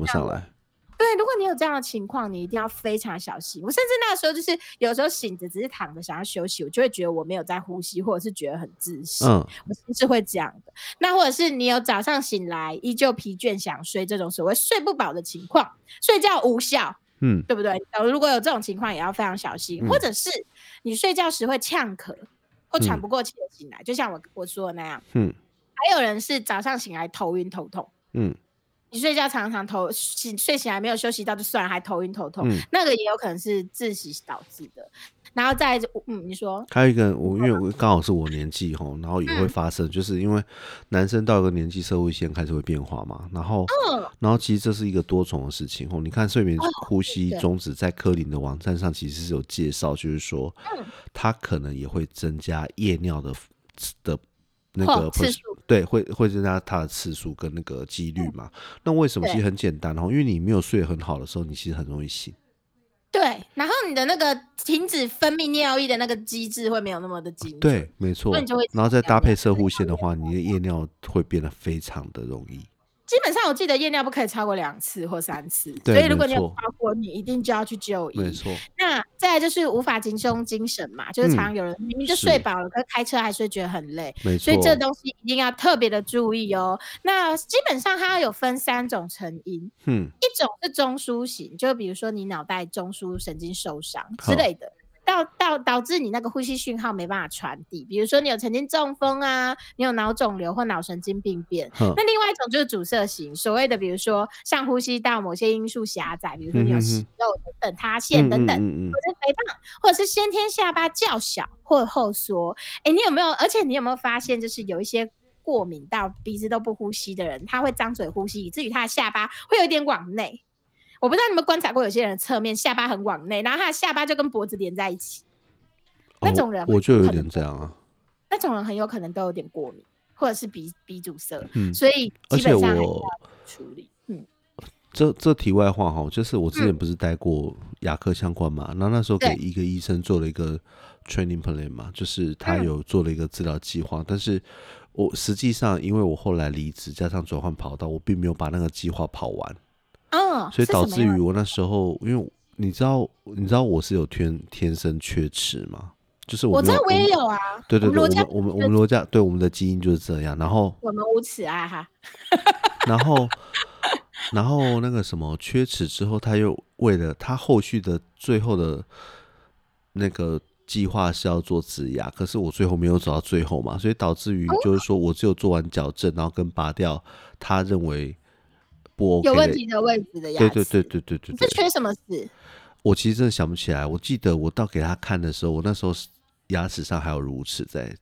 对，如果你有这样的情况，你一定要非常小心。我甚至那时候就是有时候醒着只是躺着想要休息，我就会觉得我没有在呼吸，或者是觉得很窒息。嗯，我甚至会这样的。那或者是你有早上醒来依旧疲倦想睡这种所谓睡不饱的情况，睡觉无效，嗯，对不对？呃如果有这种情况，也要非常小心。嗯或者是你睡觉时会呛咳或喘嗯不过气的醒来，就像我我说的那样。嗯，还有人是早上醒来头晕头痛。嗯，你睡觉常常头醒睡醒还没有休息到就算了，还头晕头痛，嗯。那个也有可能是窒息导致的。然后再嗯，你说。还有一个，我因为我刚好是我年纪吼，然后也会嗯。发生，就是因为男生到一个年纪，社会线开始会变化嘛，然后，嗯。然后其实这是一个多重的事情吼。你看睡眠呼吸对。中止在科林的网站上其实是有介绍，就是说嗯。它可能也会增加夜尿的的那个哦次数对，会会增加它的次数跟那个几率嘛。那为什么？其实很简单哦，因为你没有睡得很好的时候，你其实很容易醒。对，然后你的那个停止分泌尿液的那个机制会没有那么的紧。对，没错。然后再搭配射护线的话，你的夜尿会变得非常的容易。基本上我记得夜尿不可以超过两次或三次，对所以如果你有超过，你一定就要去就医。没错，那再来就是无法集中精神嘛，就是嗯常常有人明明就睡饱了，可是开车还是会觉得很累，没错所以。这东西一定要特别的注意哦。那基本上它有分三种成因，嗯，一种是中枢型，就比如说你脑袋中枢神经受伤之类的，到到导致你那个呼吸讯号没办法传递。比如说你有曾经中风啊，你有脑肿瘤或脑神经病变。那另外一种就是阻塞型，所谓的比如说像呼吸道某些因素狭窄，比如说你有息肉等等塌陷等等，嗯嗯嗯或者肥胖，或者是先天下巴较小或后缩。哎，你有没有？而且你有没有发现，就是有一些过敏到鼻子都不呼吸的人，他会张嘴呼吸，以至于他的下巴会有一点往内。我不知道你们观察过，有些人侧面下巴很往内，然后他的下巴就跟脖子连在一起，那哦种人我就有点这样啊。那种人很有可能都有点过敏，或者是鼻鼻阻塞，嗯，所以而且我处理。嗯，这这题外话哈，就是我之前嗯不是待过牙科相关嘛，然后那时候给一个医生做了一个 training plan 嘛，就是他嗯有做了一个治疗计划，但是我实际上因为我后来离职加上转换跑道，我并没有把那个计划跑完，哦，所以导致于我那时候，因为你知道你知道我是有天天生缺齿嘛，就是我知道我也有啊，对对对，我们我们我们罗家对我们的基因就是这样，然后我们无齿爱哈，然后，然后那个什么缺齿之后，他又为了他后续的最后的那个计划是要做植牙，可是我最后没有走到最后嘛，所以导致于就是说我只有做完矫正，然后跟拔掉他认为不 OK 有问题的位置的牙齿。对对对对对对对，这缺什么事？我其实真的想不起来。我记得我到给他看的时候，我那时候是牙齿上还有乳齿在。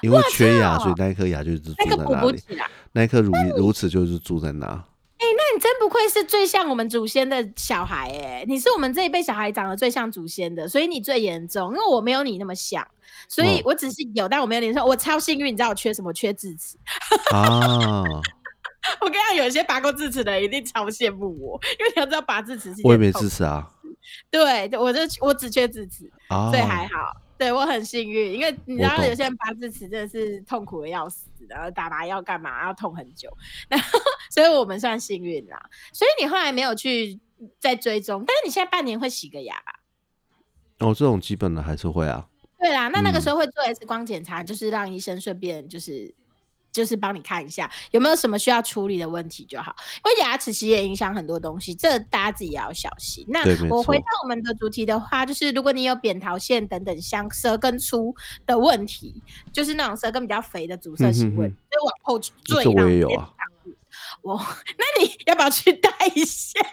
因为缺牙，所以那一颗牙就是住在那个补不起来。那一颗乳乳齿就是住在那。哎、那你真不愧是最像我们祖先的小孩哎、你是我们这一辈小孩长得最像祖先的，所以你最严重，因为我没有你那么像，所以嗯我只是有，但我没有你说我超幸运，你知道我缺什么？缺智齿。啊，我跟你讲，有一些拔过智齿的人一定超羡慕我，因为你要知道拔智齿是一我也没智齿啊。对，我就我只缺智齿，啊，所以还好。对我很幸运，因为你知道有些人拔智齿真的是痛苦的要死，然后打麻药干嘛要痛很久，然后所以我们算幸运啦。所以你后来没有去再追踪，但是你现在半年会洗个牙吧？哦，这种基本的还是会啊。对啦，那那个嗯时候会做 X 光检查，就是让医生顺便就是就是帮你看一下有没有什么需要处理的问题就好。因为牙齿其实也影响很多东西，这大家自己也要小心。那我回到我们的主题的话，就是如果你有扁桃腺等等像舌根粗的问题，就是那种舌根比较肥的阻塞行为，嗯哼哼就往后坠。这我也有啊。我，那你要不要去戴一下？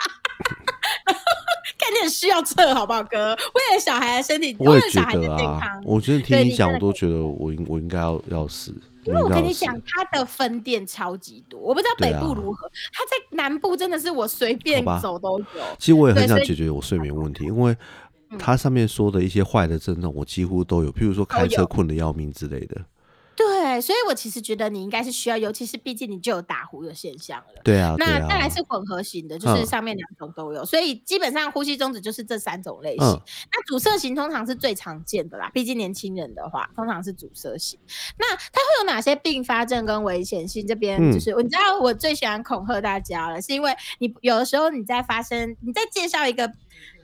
看你很需要测好不好，哥？为了小孩的身体，我也觉得啊我觉得听你讲，我都觉得我应我应该要要试。因为我跟你讲，它的分店超级多，我不知道北部如何，它在南部真的是我随便走都有。其实我也很想解决我睡眠问题，因为嗯它上面说的一些坏的症状，我几乎都有，譬如说开车困得要命之类的。对，所以我其实觉得你应该是需要，尤其是毕竟你就有打呼的现象了。对啊，对那再来啊，是混合型的，就是嗯上面两种都有，所以基本上呼吸中止就是这三种类型。嗯那阻塞型通常是最常见的啦，毕竟年轻人的话，通常是阻塞型。那它会有哪些并发症跟危险性？这边嗯就是、你知道我最喜欢恐吓大家了，是因为你有的时候你在发生你在介绍一个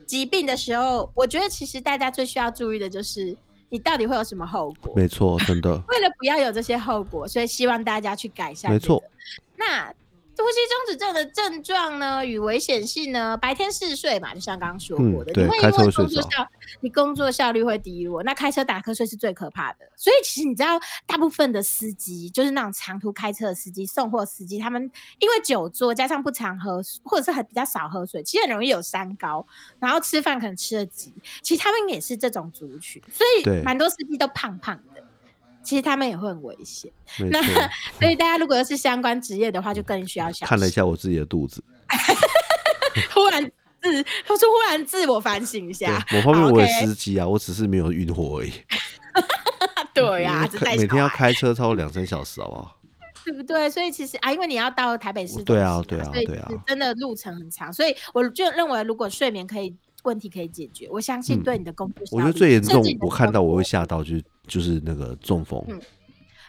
疾病的时候，我觉得其实大家最需要注意的就是你到底会有什么后果。没错，真的，为了不要有这些后果，所以希望大家去改善、没错。那呼吸中止症的症状呢与危险性呢？白天嗜睡嘛，就像刚刚说过的，你会因为工作效，你工作效率会低落。那开车打瞌睡是最可怕的。所以其实你知道，大部分的司机就是那种长途开车的司机、送货司机，他们因为久坐加上不常喝，或者是很比较少喝水，其实很容易有三高，然后吃饭可能吃的急。其实他们也是这种族群，所以蛮多司机都胖胖的。其实他们也会很危险，那。所以大家如果是相关职业的话，就更需要小心。看了一下我自己的肚子，忽然自，他说忽然自我反省一下。某方面我也司机啊，我只是没有运货而已。对呀、因为这带开每天要开车超过两三小时，好不好？对不对？所以其实啊，因为你要到台北市对啊对啊对啊真的路程很长，所以我就认为，如果睡眠可以问题可以解决，我相信嗯对你的工作我觉得最严重我看到我会吓到，就是就是那个中风。嗯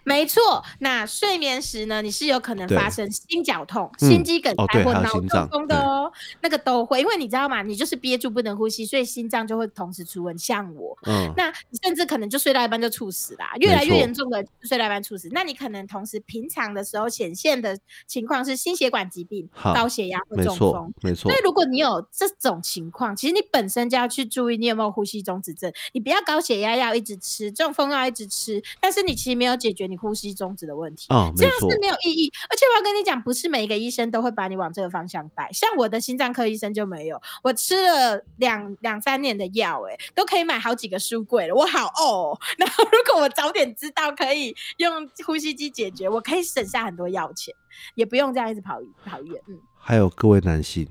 没错，那睡眠时呢，你是有可能发生心绞痛、嗯心肌梗塞或脑中风的哦，那个都会，因为你知道吗？你就是憋住不能呼吸，所以心脏就会同时出问题。像我，嗯，那你甚至可能就睡到一半就猝死啦，越来越严重的睡到一半猝死。那你可能同时平常的时候显现的情况是心血管疾病、高血压或中风。，没错所以，如果你有这种情况，其实你本身就要去注意你有没有呼吸中止症。你不要高血压药一直吃，中风药一直吃，但是你其实没有解决你呼吸中止的问题。啊，没错这样是，没有意义，而且我要跟你讲，不是每一个医生都会把你往这个方向带。像我的心脏科医生就没有，我吃了两两三年的药，哎，都可以买好几个书柜了，我好哦。然后如果我早点知道可以用呼吸机解决，我可以省下很多药钱，也不用这样一直跑跑医院。嗯，还有各位男性，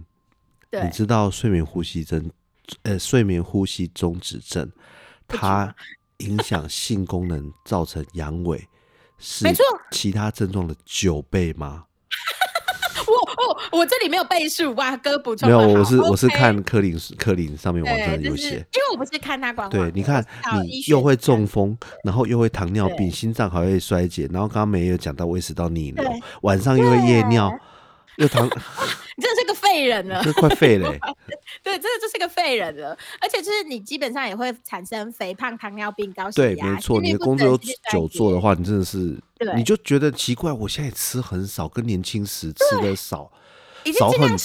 对你，知道睡眠呼吸症，呃，睡眠呼吸中止症，它影响性功能，造成阳痿，是没错。其他症状的九倍吗？我我我这里没有倍数哇，哥补充没有，我是我是看柯林柯林上面网对，站有写因。为我不是看他官网，对，你看你又会中风，然后又会糖尿病，心脏还会衰竭，然后刚刚没有讲到胃食道逆流，晚上又会夜尿，又糖，你真的是个废人了。这快废了欸。对，真的就是个废人了，而且就是你基本上也会产生肥胖、糖尿病、高血压对，压。没错，你的工作又不整心律衰竭，久坐的话，你真的是，你就觉得奇怪，我现在吃很少，跟年轻时吃的少，少很多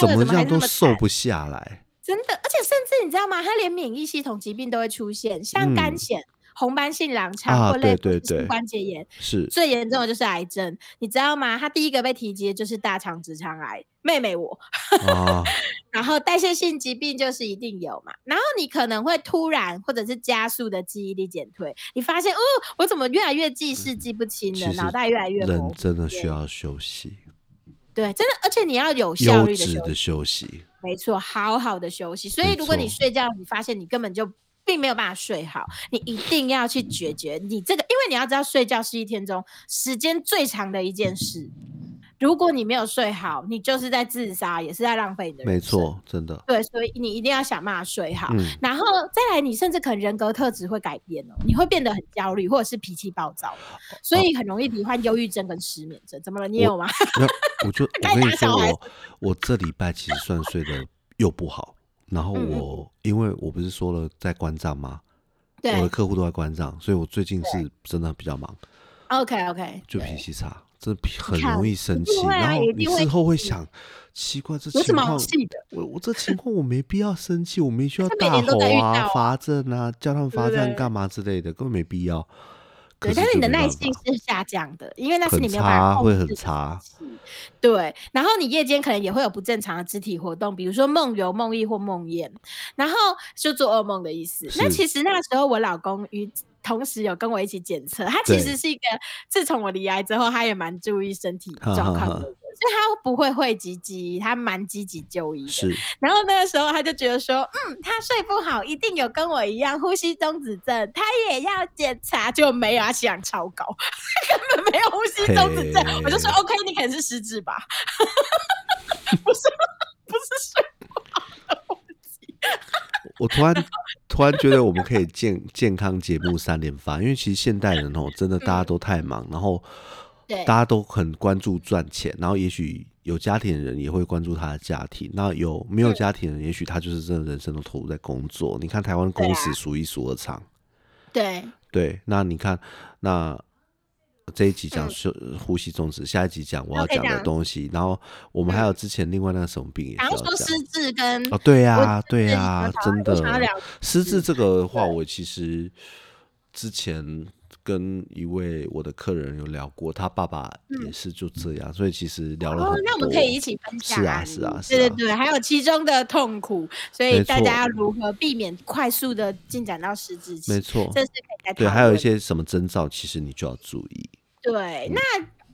怎么样都瘦不下来。真的，而且甚至你知道吗？他连免疫系统疾病都会出现，像肝癣、红斑性狼疮啊或类对对对性关节炎，是最严重的就是癌症，你知道吗？他第一个被提及的就是大肠直肠癌，妹妹我。啊，然后代谢性疾病就是一定有嘛，然后你可能会突然或者是加速的记忆力减退，你发现哦，我怎么越来越记事记不清了，脑袋越来越模人。真的需要休息，对，真的，而且你要有效率的休息。没错，好好的休息。所以如果你睡觉，你发现你根本就并没有办法睡好，你一定要去解决你这个，因为你要知道睡觉是一天中时间最长的一件事。如果你没有睡好，你就是在自杀，也是在浪费你的人生。没错，真的。对，所以你一定要想办法睡好。嗯，然后再来，你甚至可能人格特质会改变哦，你会变得很焦虑，或者是脾气暴躁，所以很容易罹患忧郁症跟失眠症。怎么了？你有吗？那我就 我跟你说，我我这礼拜其实算睡得又不好，然后我因为我不是说了在关账吗？我的客户都在关账，所以我最近是真的比较忙，，OK OK，就脾气差，真的很容易生气。然后你事后会气想，奇怪，这情况？我我这情况我没必要生气，我没需要大吼啊、在遇到啊罚站啊，叫他们罚对不对站干嘛之类的，根本没必要。可对，但是你的耐性是下降的，因为那是你没有办法差，会很控制的差。对，然后你夜间可能也会有不正常的肢体活动，比如说梦游、梦呓或梦魇，然后就做噩梦的意思。那其实那时候我老公与同时有跟我一起检测，他其实是一个自从我离癌之后，他也蛮注意身体 状况的人，所以他不会讳疾忌医，他蛮积极就医的。是然后那个时候他就觉得说，嗯，他睡不好，一定有跟我一样呼吸中止症，他也要检查，就没有，他血氧超高，他根本没有呼吸中止症。我就说 OK，你可能是失智吧，不是 不是睡不好的问题。我突然突然觉得我们可以健健康节目三连发，因为其实现代人哦，真的大家都太忙，然后对。大家都很关注赚钱，然后也许有家庭的人也会关注他的家庭，那有没有家庭的人，也许他就是真的人生都投入在工作。你看台湾工时数一数二长，对。对，那你看那。这一集讲嗯。休呼吸中止，下一集讲我要讲的东西，然后我们还有之前另外那个什么病也是然要讲后说失智跟哦，对呀、我对呀、真的。失智这个的话，我其实之前跟一位我的客人有聊过，他爸爸也是就这样，所以其实聊了很多。，那我们可以一起分享是啊是啊是啊对对对，还有其中的痛苦，所以大家要如何避免快速的进展到失智期？没错这是可以再对，还有一些什么征兆，其实你就要注意。对，那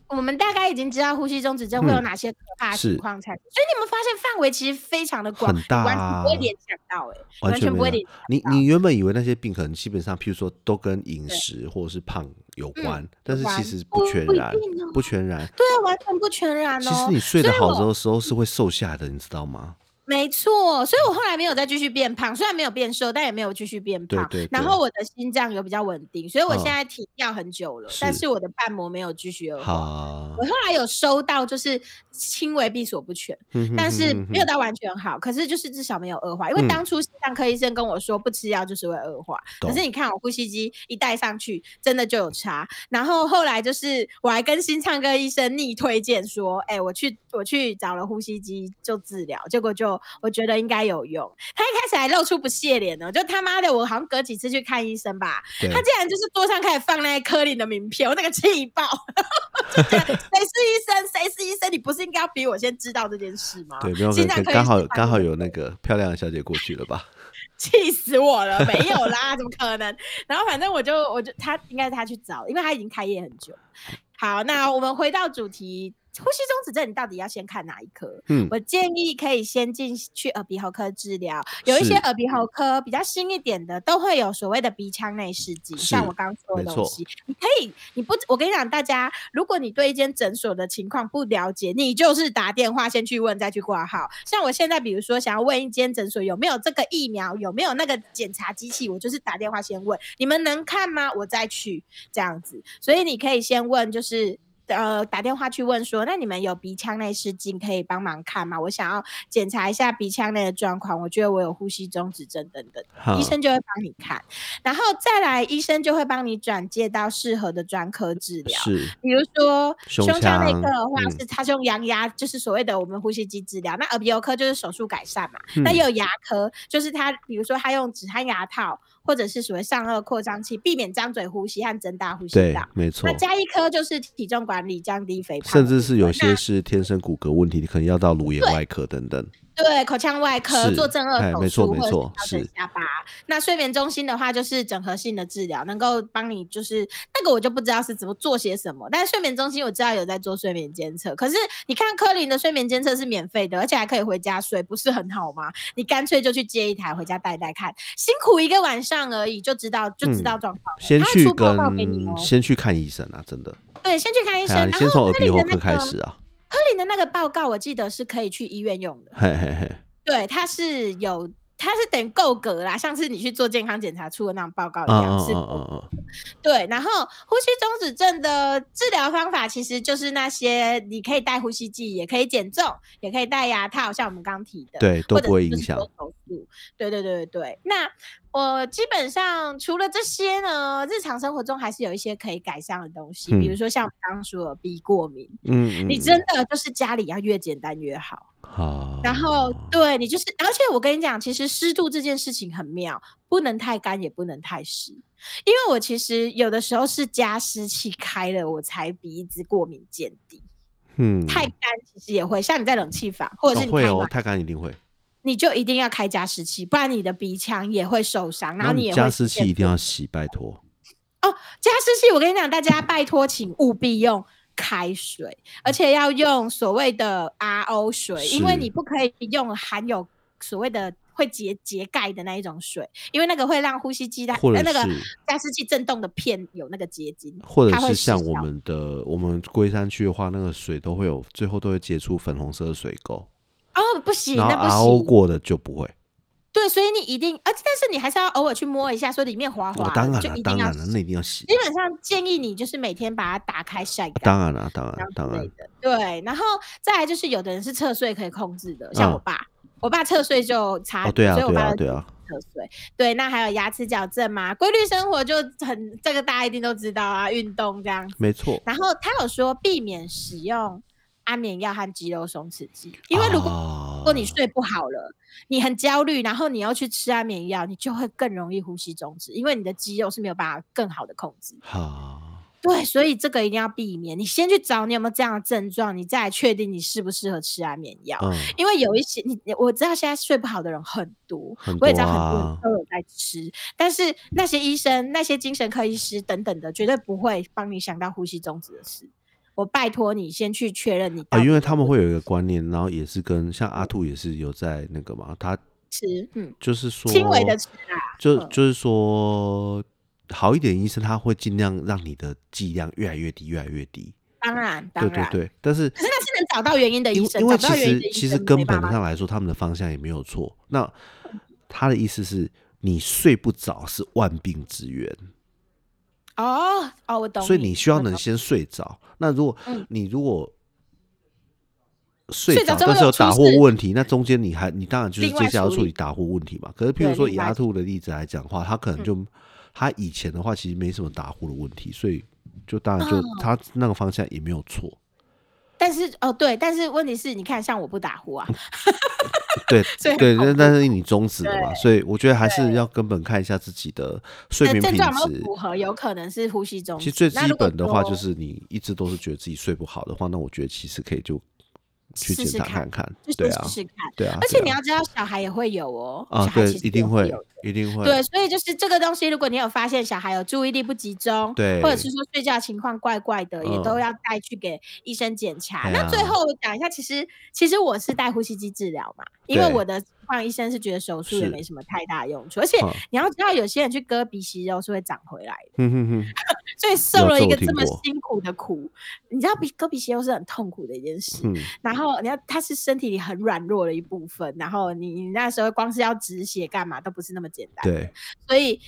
我们大概已经知道呼吸中止症会有嗯哪些可怕的情况产生，所以你们发现范围其实非常的广，很大你完全不会啊联想到、欸，哎，完全不会联想你到你原本以为那些病可能基本上，譬如说都跟饮食或者是胖有关，但是其关实不全然不全然。对啊，完全不全然哦。其实你睡得好之后，时候是会瘦下来的，你知道吗？没错，所以我后来没有再继续变胖，虽然没有变瘦，但也没有继续变胖。对对对然后我的心脏有比较稳定，所以我嗯现在停药很久了，但是是我的瓣膜没有继续恶化。好我，后来有收到就是轻微闭锁不全，嗯但是没有到完全好，可是就是至少没有恶化。因为嗯当初心脏科医生跟我说不吃药就是会恶化，可是你看我呼吸机一戴上去，真的就有差。然后后来就是我还跟心脏科医生逆推荐说，哎、我去我去找了呼吸机就治疗，结果就我觉得应该有用。他一开始还露出不屑脸呢，就他妈的我好像隔几次去看医生吧，他竟然就是桌上开始放那些科林的名片，我那个气爆，就觉得谁是医生？谁是医生？你不是应该要比我先知道这件事吗？对，没有心脏科刚好刚好有那个漂亮的小姐过去了吧？气死我了！没有啦，怎么可能？然后反正我就我就他应该是他去找，因为他已经开业很久。好，那我们回到主题，呼吸中止症你到底要先看哪一科？嗯，我建议可以先进去耳鼻喉科治疗，有一些耳鼻喉科比较新一点的，都会有所谓的鼻腔内视镜，像我刚刚说的东西，你可以，你不，我跟你讲，大家，如果你对一间诊所的情况不了解，你就是打电话先去问，再去挂号。像我现在，比如说想要问一间诊所有没有这个疫苗，有没有那个检查机器，我就是打电话先问，你们能看吗？我再去这样子。所以你可以先问，就是。呃打电话去问说，那你们有鼻腔内视镜可以帮忙看吗？我想要检查一下鼻腔内的状况，我觉得我有呼吸中止症等等，医生就会帮你看，然后再来医生就会帮你转介到适合的专科治疗，是，比如说胸腔内科的话嗯是他是用阳压，就是所谓的我们呼吸机治疗，那耳鼻喉科就是手术改善嘛，嗯。那也有牙科，就是他比如说他用止鼾牙套或者是所谓上颚扩张器，避免张嘴呼吸和增大呼吸对道。，没错那。加一颗就是体重管理，降低肥胖甚，至是有些是天生骨骼问题，你可能要到乳炎外科等等。对口腔外科做正颚手哎没错术或者是没错调整是下巴。那睡眠中心的话，就是整合性的治疗，能够帮你就是那个我就不知道是怎么做些什么，但是睡眠中心我知道有在做睡眠监测。可是你看科林的睡眠监测是免费的，而且还可以回家睡，不是很好吗？你干脆就去接一台回家带带看，辛苦一个晚上而已，就知道就知道状况了。先去先去看医生啊，真的。对，先去看医生，先从耳鼻喉科开始啊。科林的那个报告，我记得是可以去医院用的。嘿嘿嘿，对，它是有，它是等于够格啦，像是你去做健康检查出的那种报告一嗯样，是对。然后呼吸中止症的治疗方法其实就是那些，你可以戴呼吸机，也可以减重，也可以戴牙套，像我们刚提的，对，都不会影响对对对对对。那我基本上除了这些呢，日常生活中还是有一些可以改善的东西，比如嗯说像我刚刚说的鼻过敏，嗯嗯，你真的就是家里要越简单越好。好。然后对你就是，而且我跟你讲，其实湿度这件事情很妙，不能太干，也不能太湿。因为我其实有的时候是加湿器开了，我才鼻子过敏见底。嗯，太干其实也会，像你在冷气房，或者哦会哦，太干一定会。你就一定要开加湿器，不然你的鼻腔也会受伤，然然后你加湿器一定要洗，拜托。哦，加湿器，我跟你讲，大家拜托，请务必用开水，而且要用所谓的 RO 水，因为你不可以用含有所谓的会结结盖的那一种水，因为那个会让呼吸机它或者呃那个是加湿器震动的片有那个结晶，或者是像我们的我们龟山区的话，那个水都会有，最后都会结出粉红色的水垢，哦，不行，那不行。过的就不会。对，所以你一定，而但是你还是要偶尔去摸一下，说里面滑滑哦，的，当然了，就一定要当然了，那一定要洗。基本上建议你就是每天把它打开晒干。当然了，当然，当然。对，然后再来就是有的人是侧睡可以控制的，像我嗯爸，我爸侧睡就差哦，对啊，对啊，所以我爸就对啊，侧睡。对，那还有牙齿矫正嘛，规律生活就很这个大家一定都知道啊，运动这样。没错。然后他有说避免使用安眠药和肌肉松弛剂，因为如果、啊如果你睡不好了，你很焦虑，然后你要去吃安眠药，你就会更容易呼吸中止，因为你的肌肉是没有办法更好的控制。好，对，所以这个一定要避免。你先去找你有没有这样的症状，你再来确定你适不适合吃安眠药。嗯，因为有一些你我知道现在睡不好的人很多，很我也知道很多人啊都有在吃，但是那些医生、那些精神科医师等等的，绝对不会帮你想到呼吸中止的事。我拜托你先去确认你啊，因为他们会有一个观念，然后也是跟像阿兔也是有在那个嘛，他吃，嗯，就是说轻微的吃啊，嗯就就是说好一点医生他会尽量让你的剂量越来越低，越来越低。当然对当然，对对，但是可是那是能找到原因的医生，因因为其找到原因实其实根本上来说，他们的方向也没有错。那他的意思是你睡不着是万病之源，哦哦，我懂所以你需要能先睡着。那如果嗯。你如果睡睡着但是有打呼问题，那中间你还你当然就是接下来要处理打呼问题嘛。可是譬如说以阿兔的例子来讲的话，他可能嗯。就他以前的话其实没什么打呼的问题，所以就当然就哦。他那个方向也没有错。但是哦对，但是问题是，你看像我不打呼啊，对 对，但但是你终止了嘛，所以我觉得还是要根本看一下自己的睡眠品质。符合，有可能是呼吸中止。其实最基本的话，就是你一直都是觉得自己睡不好的话，那我觉得其实可以就去检试试看查看看就。对啊，试试看。对啊，而且你要知道，小孩也会有哦。啊，对一定会有，一定会。对，所以就是这个东西，如果你有发现小孩有注意力不集中，对或者是说睡觉情况怪怪的，也都嗯要带去给医生检查。那最后我讲一下，其实其实我是带呼吸机治疗嘛，因为我的情况医生是觉得手术也是。没什么太大用处，而且嗯你要知道，有些人去割鼻息肉是会长回来的，哼哼哼，所以受了一个这么辛苦的苦，你知道鼻割鼻息肉是很痛苦的一件事。嗯，然后你要，它是身体里很软弱的一部分，然后你你那时候光是要止血干嘛都不是那么简单，，对，所以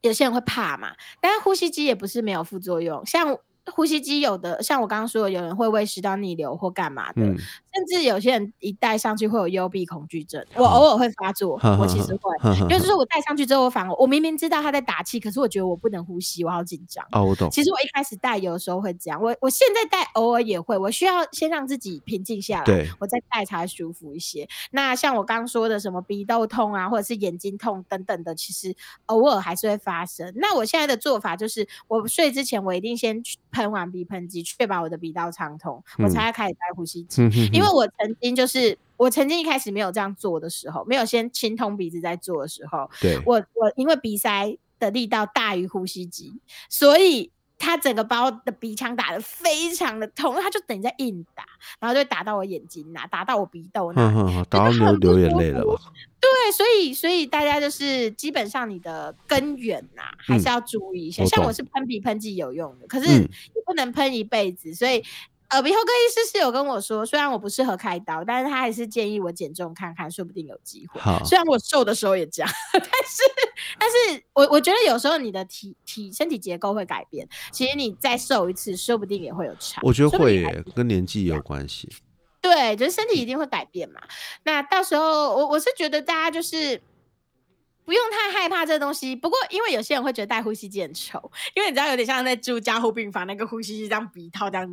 有些人会怕嘛，但是呼吸机也不是没有副作用，像呼吸机有的，像我刚刚说的，有人会胃食道逆流或干嘛的，嗯甚至有些人一戴上去会有幽闭恐惧症，我偶尔会发作，我其实会，就是说我戴上去之后，我反而我明明知道他在打气，可是我觉得我不能呼吸，我好紧张。哦，我懂。其实我一开始戴有的时候会这样，我我现在戴偶尔也会，我需要先让自己平静下来，我再戴才舒服一些。那像我刚刚说的什么鼻窦痛啊，或者是眼睛痛等等的，其实偶尔还是会发生。那我现在的做法就是，我睡之前我一定先去喷完鼻喷剂，确保我的鼻道畅通，我才要开始戴呼吸机。因为我曾经就是我曾经一开始没有这样做的时候，没有先清通鼻子再做的时候，对，我我因为鼻塞的力道大于呼吸机，所以它整个把我的鼻腔打得非常的痛，他就等于在硬打，然后就会打到我眼睛呐、打到我鼻窦那里。哼哼哼，打到流眼泪了吧？对，所以所以大家就是基本上你的根源呐、还是要注意一下。像我是喷鼻喷剂有用的，可是不能喷一辈子，所以。耳鼻喉科医师是有跟我说，虽然我不适合开刀，但是他还是建议我减重看看，说不定有机会。好，虽然我瘦的时候也这样，但是但是我我觉得有时候你的体体身体结构会改变，其实你再瘦一次，说不定也会有差。我觉得会耶，跟年纪有关系。对，就是身体一定会改变嘛。那到时候我我是觉得大家就是。不用太害怕这东西，不过因为有些人会觉得戴呼吸机很丑，因为你知道有点像在住加护病房那个呼吸机这样鼻套这样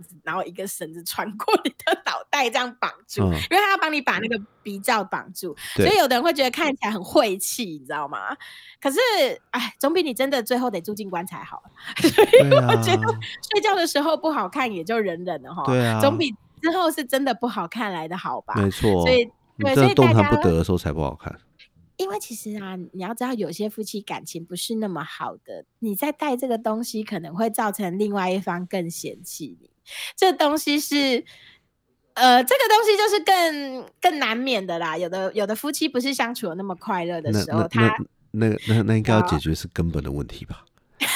子，然后一个绳子穿过你的脑袋这样绑住，嗯因为他要帮你把那个鼻罩绑住，所以有的人会觉得看起来很晦气，你知道吗？可是，哎，总比你真的最后得住进棺材好。所以我觉得啊睡觉的时候不好看也就忍忍了哈，对啊总比之后是真的不好看来的好吧？没错所，以你对，所以动弹不得的时候才不好看。因为其实啊，你要知道，有些夫妻感情不是那么好的，你在带这个东西，可能会造成另外一方更嫌弃你。这东西是，呃，这个东西就是更更难免的啦。有的有的夫妻不是相处的那么快乐的那时候，那他那那那那应该要啊解决是根本的问题吧？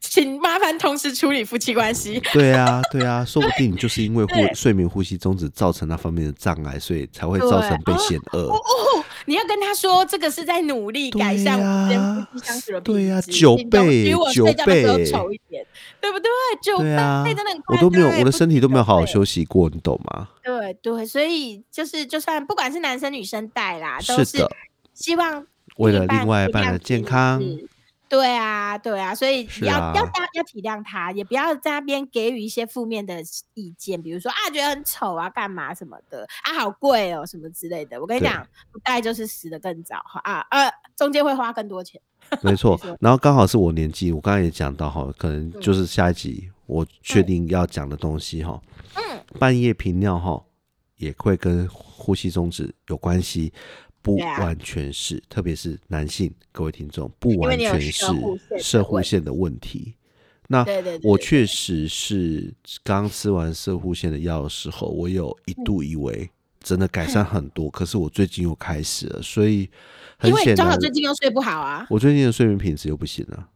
请麻烦同时处理夫妻关系。对啊，对啊，说不定就是因为呼睡眠呼吸终止造成那方面的障碍，所以才会造成被险恶。哦哦，你要跟他说，这个是在努力改善我们之间夫妻相处的。对呀九请容许倍我九睡觉的时候倍丑一点，对不对？九倍对啊真的很我都没有，我的身体都没有好好休息过，你懂吗？对对，所以就是，就算不管是男生女生带啦，都是希望为了另外一半的健康此对啊，对啊，所以要、啊要大要体谅他，也不要在那边给予一些负面的意见，比如说啊觉得很丑啊，干嘛什么的啊，好贵哦什么之类的。我跟你对讲，不戴就是死的更早啊，呃，中间会花更多钱。没错。然后刚好是我年纪，我刚才也讲到哈，可能嗯就是下一集我确定要讲的东西哈。嗯，半夜频尿哈，也会跟呼吸中止有关系，不完全是，特别是男性，各位听众，不完全是射护腺的问题。那我确实是刚吃完射护腺的药的时候，我有一嗯度以为真的改善很多，可是我最近又开始了，所以很显然，刚好最近又睡不好啊，我最近的睡眠品质又不行了，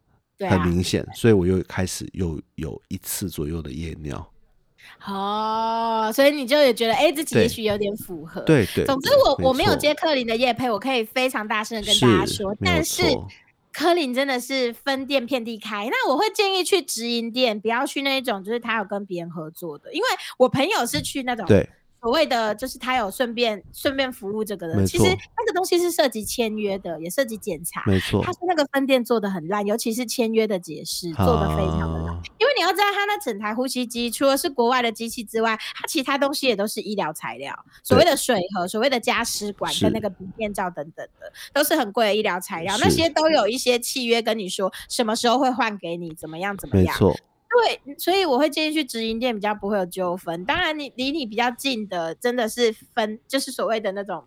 很明显，所以我又开始又有一次左右的夜尿。哦，所以你就也觉得，哎，自己也许有点符合。对对，总之对我我没有接柯林的夜配，我可以非常大声的跟大家是说，但是柯林真的是分店遍地开。那我会建议去直营店，不要去那一种就是他有跟别人合作的，因为我朋友是去那种对，所谓的就是他有顺便顺便服务这个人，其实错那个东西是涉及签约的，也涉及检查。没错他，说那个分店做的很烂，尤其是签约的解释做的非常的烂。啊因为你要知道，他那整台呼吸机除了是国外的机器之外，它其他东西也都是医疗材料，所谓的水盒、所谓的加湿管跟那个鼻面罩等等的，都是很贵的医疗材料。那些都有一些契约跟你说什么时候会换给你，怎么样怎么样。没错，对，所以我会建议去直营店，比较不会有纠纷。当然你，离你比较近的，真的是分，就是所谓的那种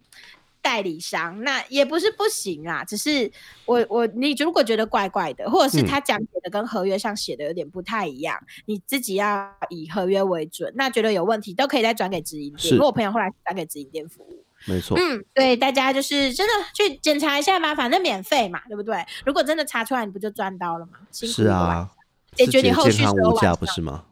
代理商，那也不是不行啦。只是我我你如果觉得怪怪的，或者是嗯他讲解的跟合约上写的有点不太一样，你自己要以合约为准。那觉得有问题，都可以再转给直营店。是因为我朋友后来转给直营店服务。没错，嗯，对，大家就是真的去检查一下嘛，反正免费嘛，对不对？如果真的查出来，你不就赚到了吗？辛苦是啊，解决你后续健康无价，所有晚上不是吗？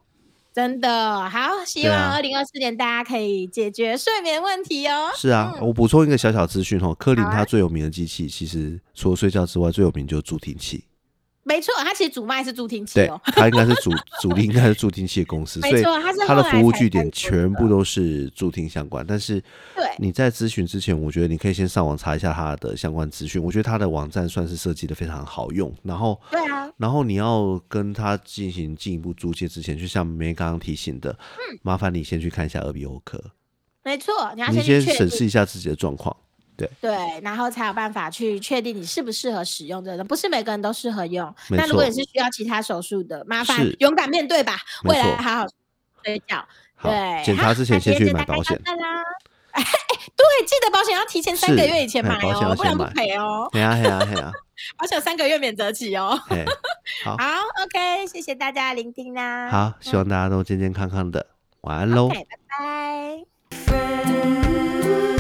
真的好，希望二零二四年大家可以解决睡眠问题哦。是啊，嗯我补充一个小小资讯哦，科林好啊它最有名的机器，其实除了睡觉之外，最有名就是助听器。没错，他其实主卖是助听器对哦，，它应该是主主力应该是助听器的公司，所以没错，它是它的服务据点全部都是助听相关。但是对你在咨询之前，我觉得你可以先上网查一下他的相关资讯。我觉得他的网站算是设计的非常好用，然后对啊，然后你要跟他进行进一步租借之前，就像梅刚刚提醒的，嗯麻烦你先去看一下耳鼻喉科，没错，你先审视一下自己的状况。对，然后才有办法去确定你适不适合使用这个，不是每个人都适合用。那如果错你是需要其他手术的，麻烦勇敢面对吧，未来好好睡觉。好对，，检查之前先去买保险啦。哎，对，记得保险要提前三个月以前买哦，不然不赔哦。嘿呀嘿呀嘿呀，保险三个月免责期哦。好 好，OK，谢谢大家聆听啦。好，希望大家都健健康康的，晚安喽。拜拜。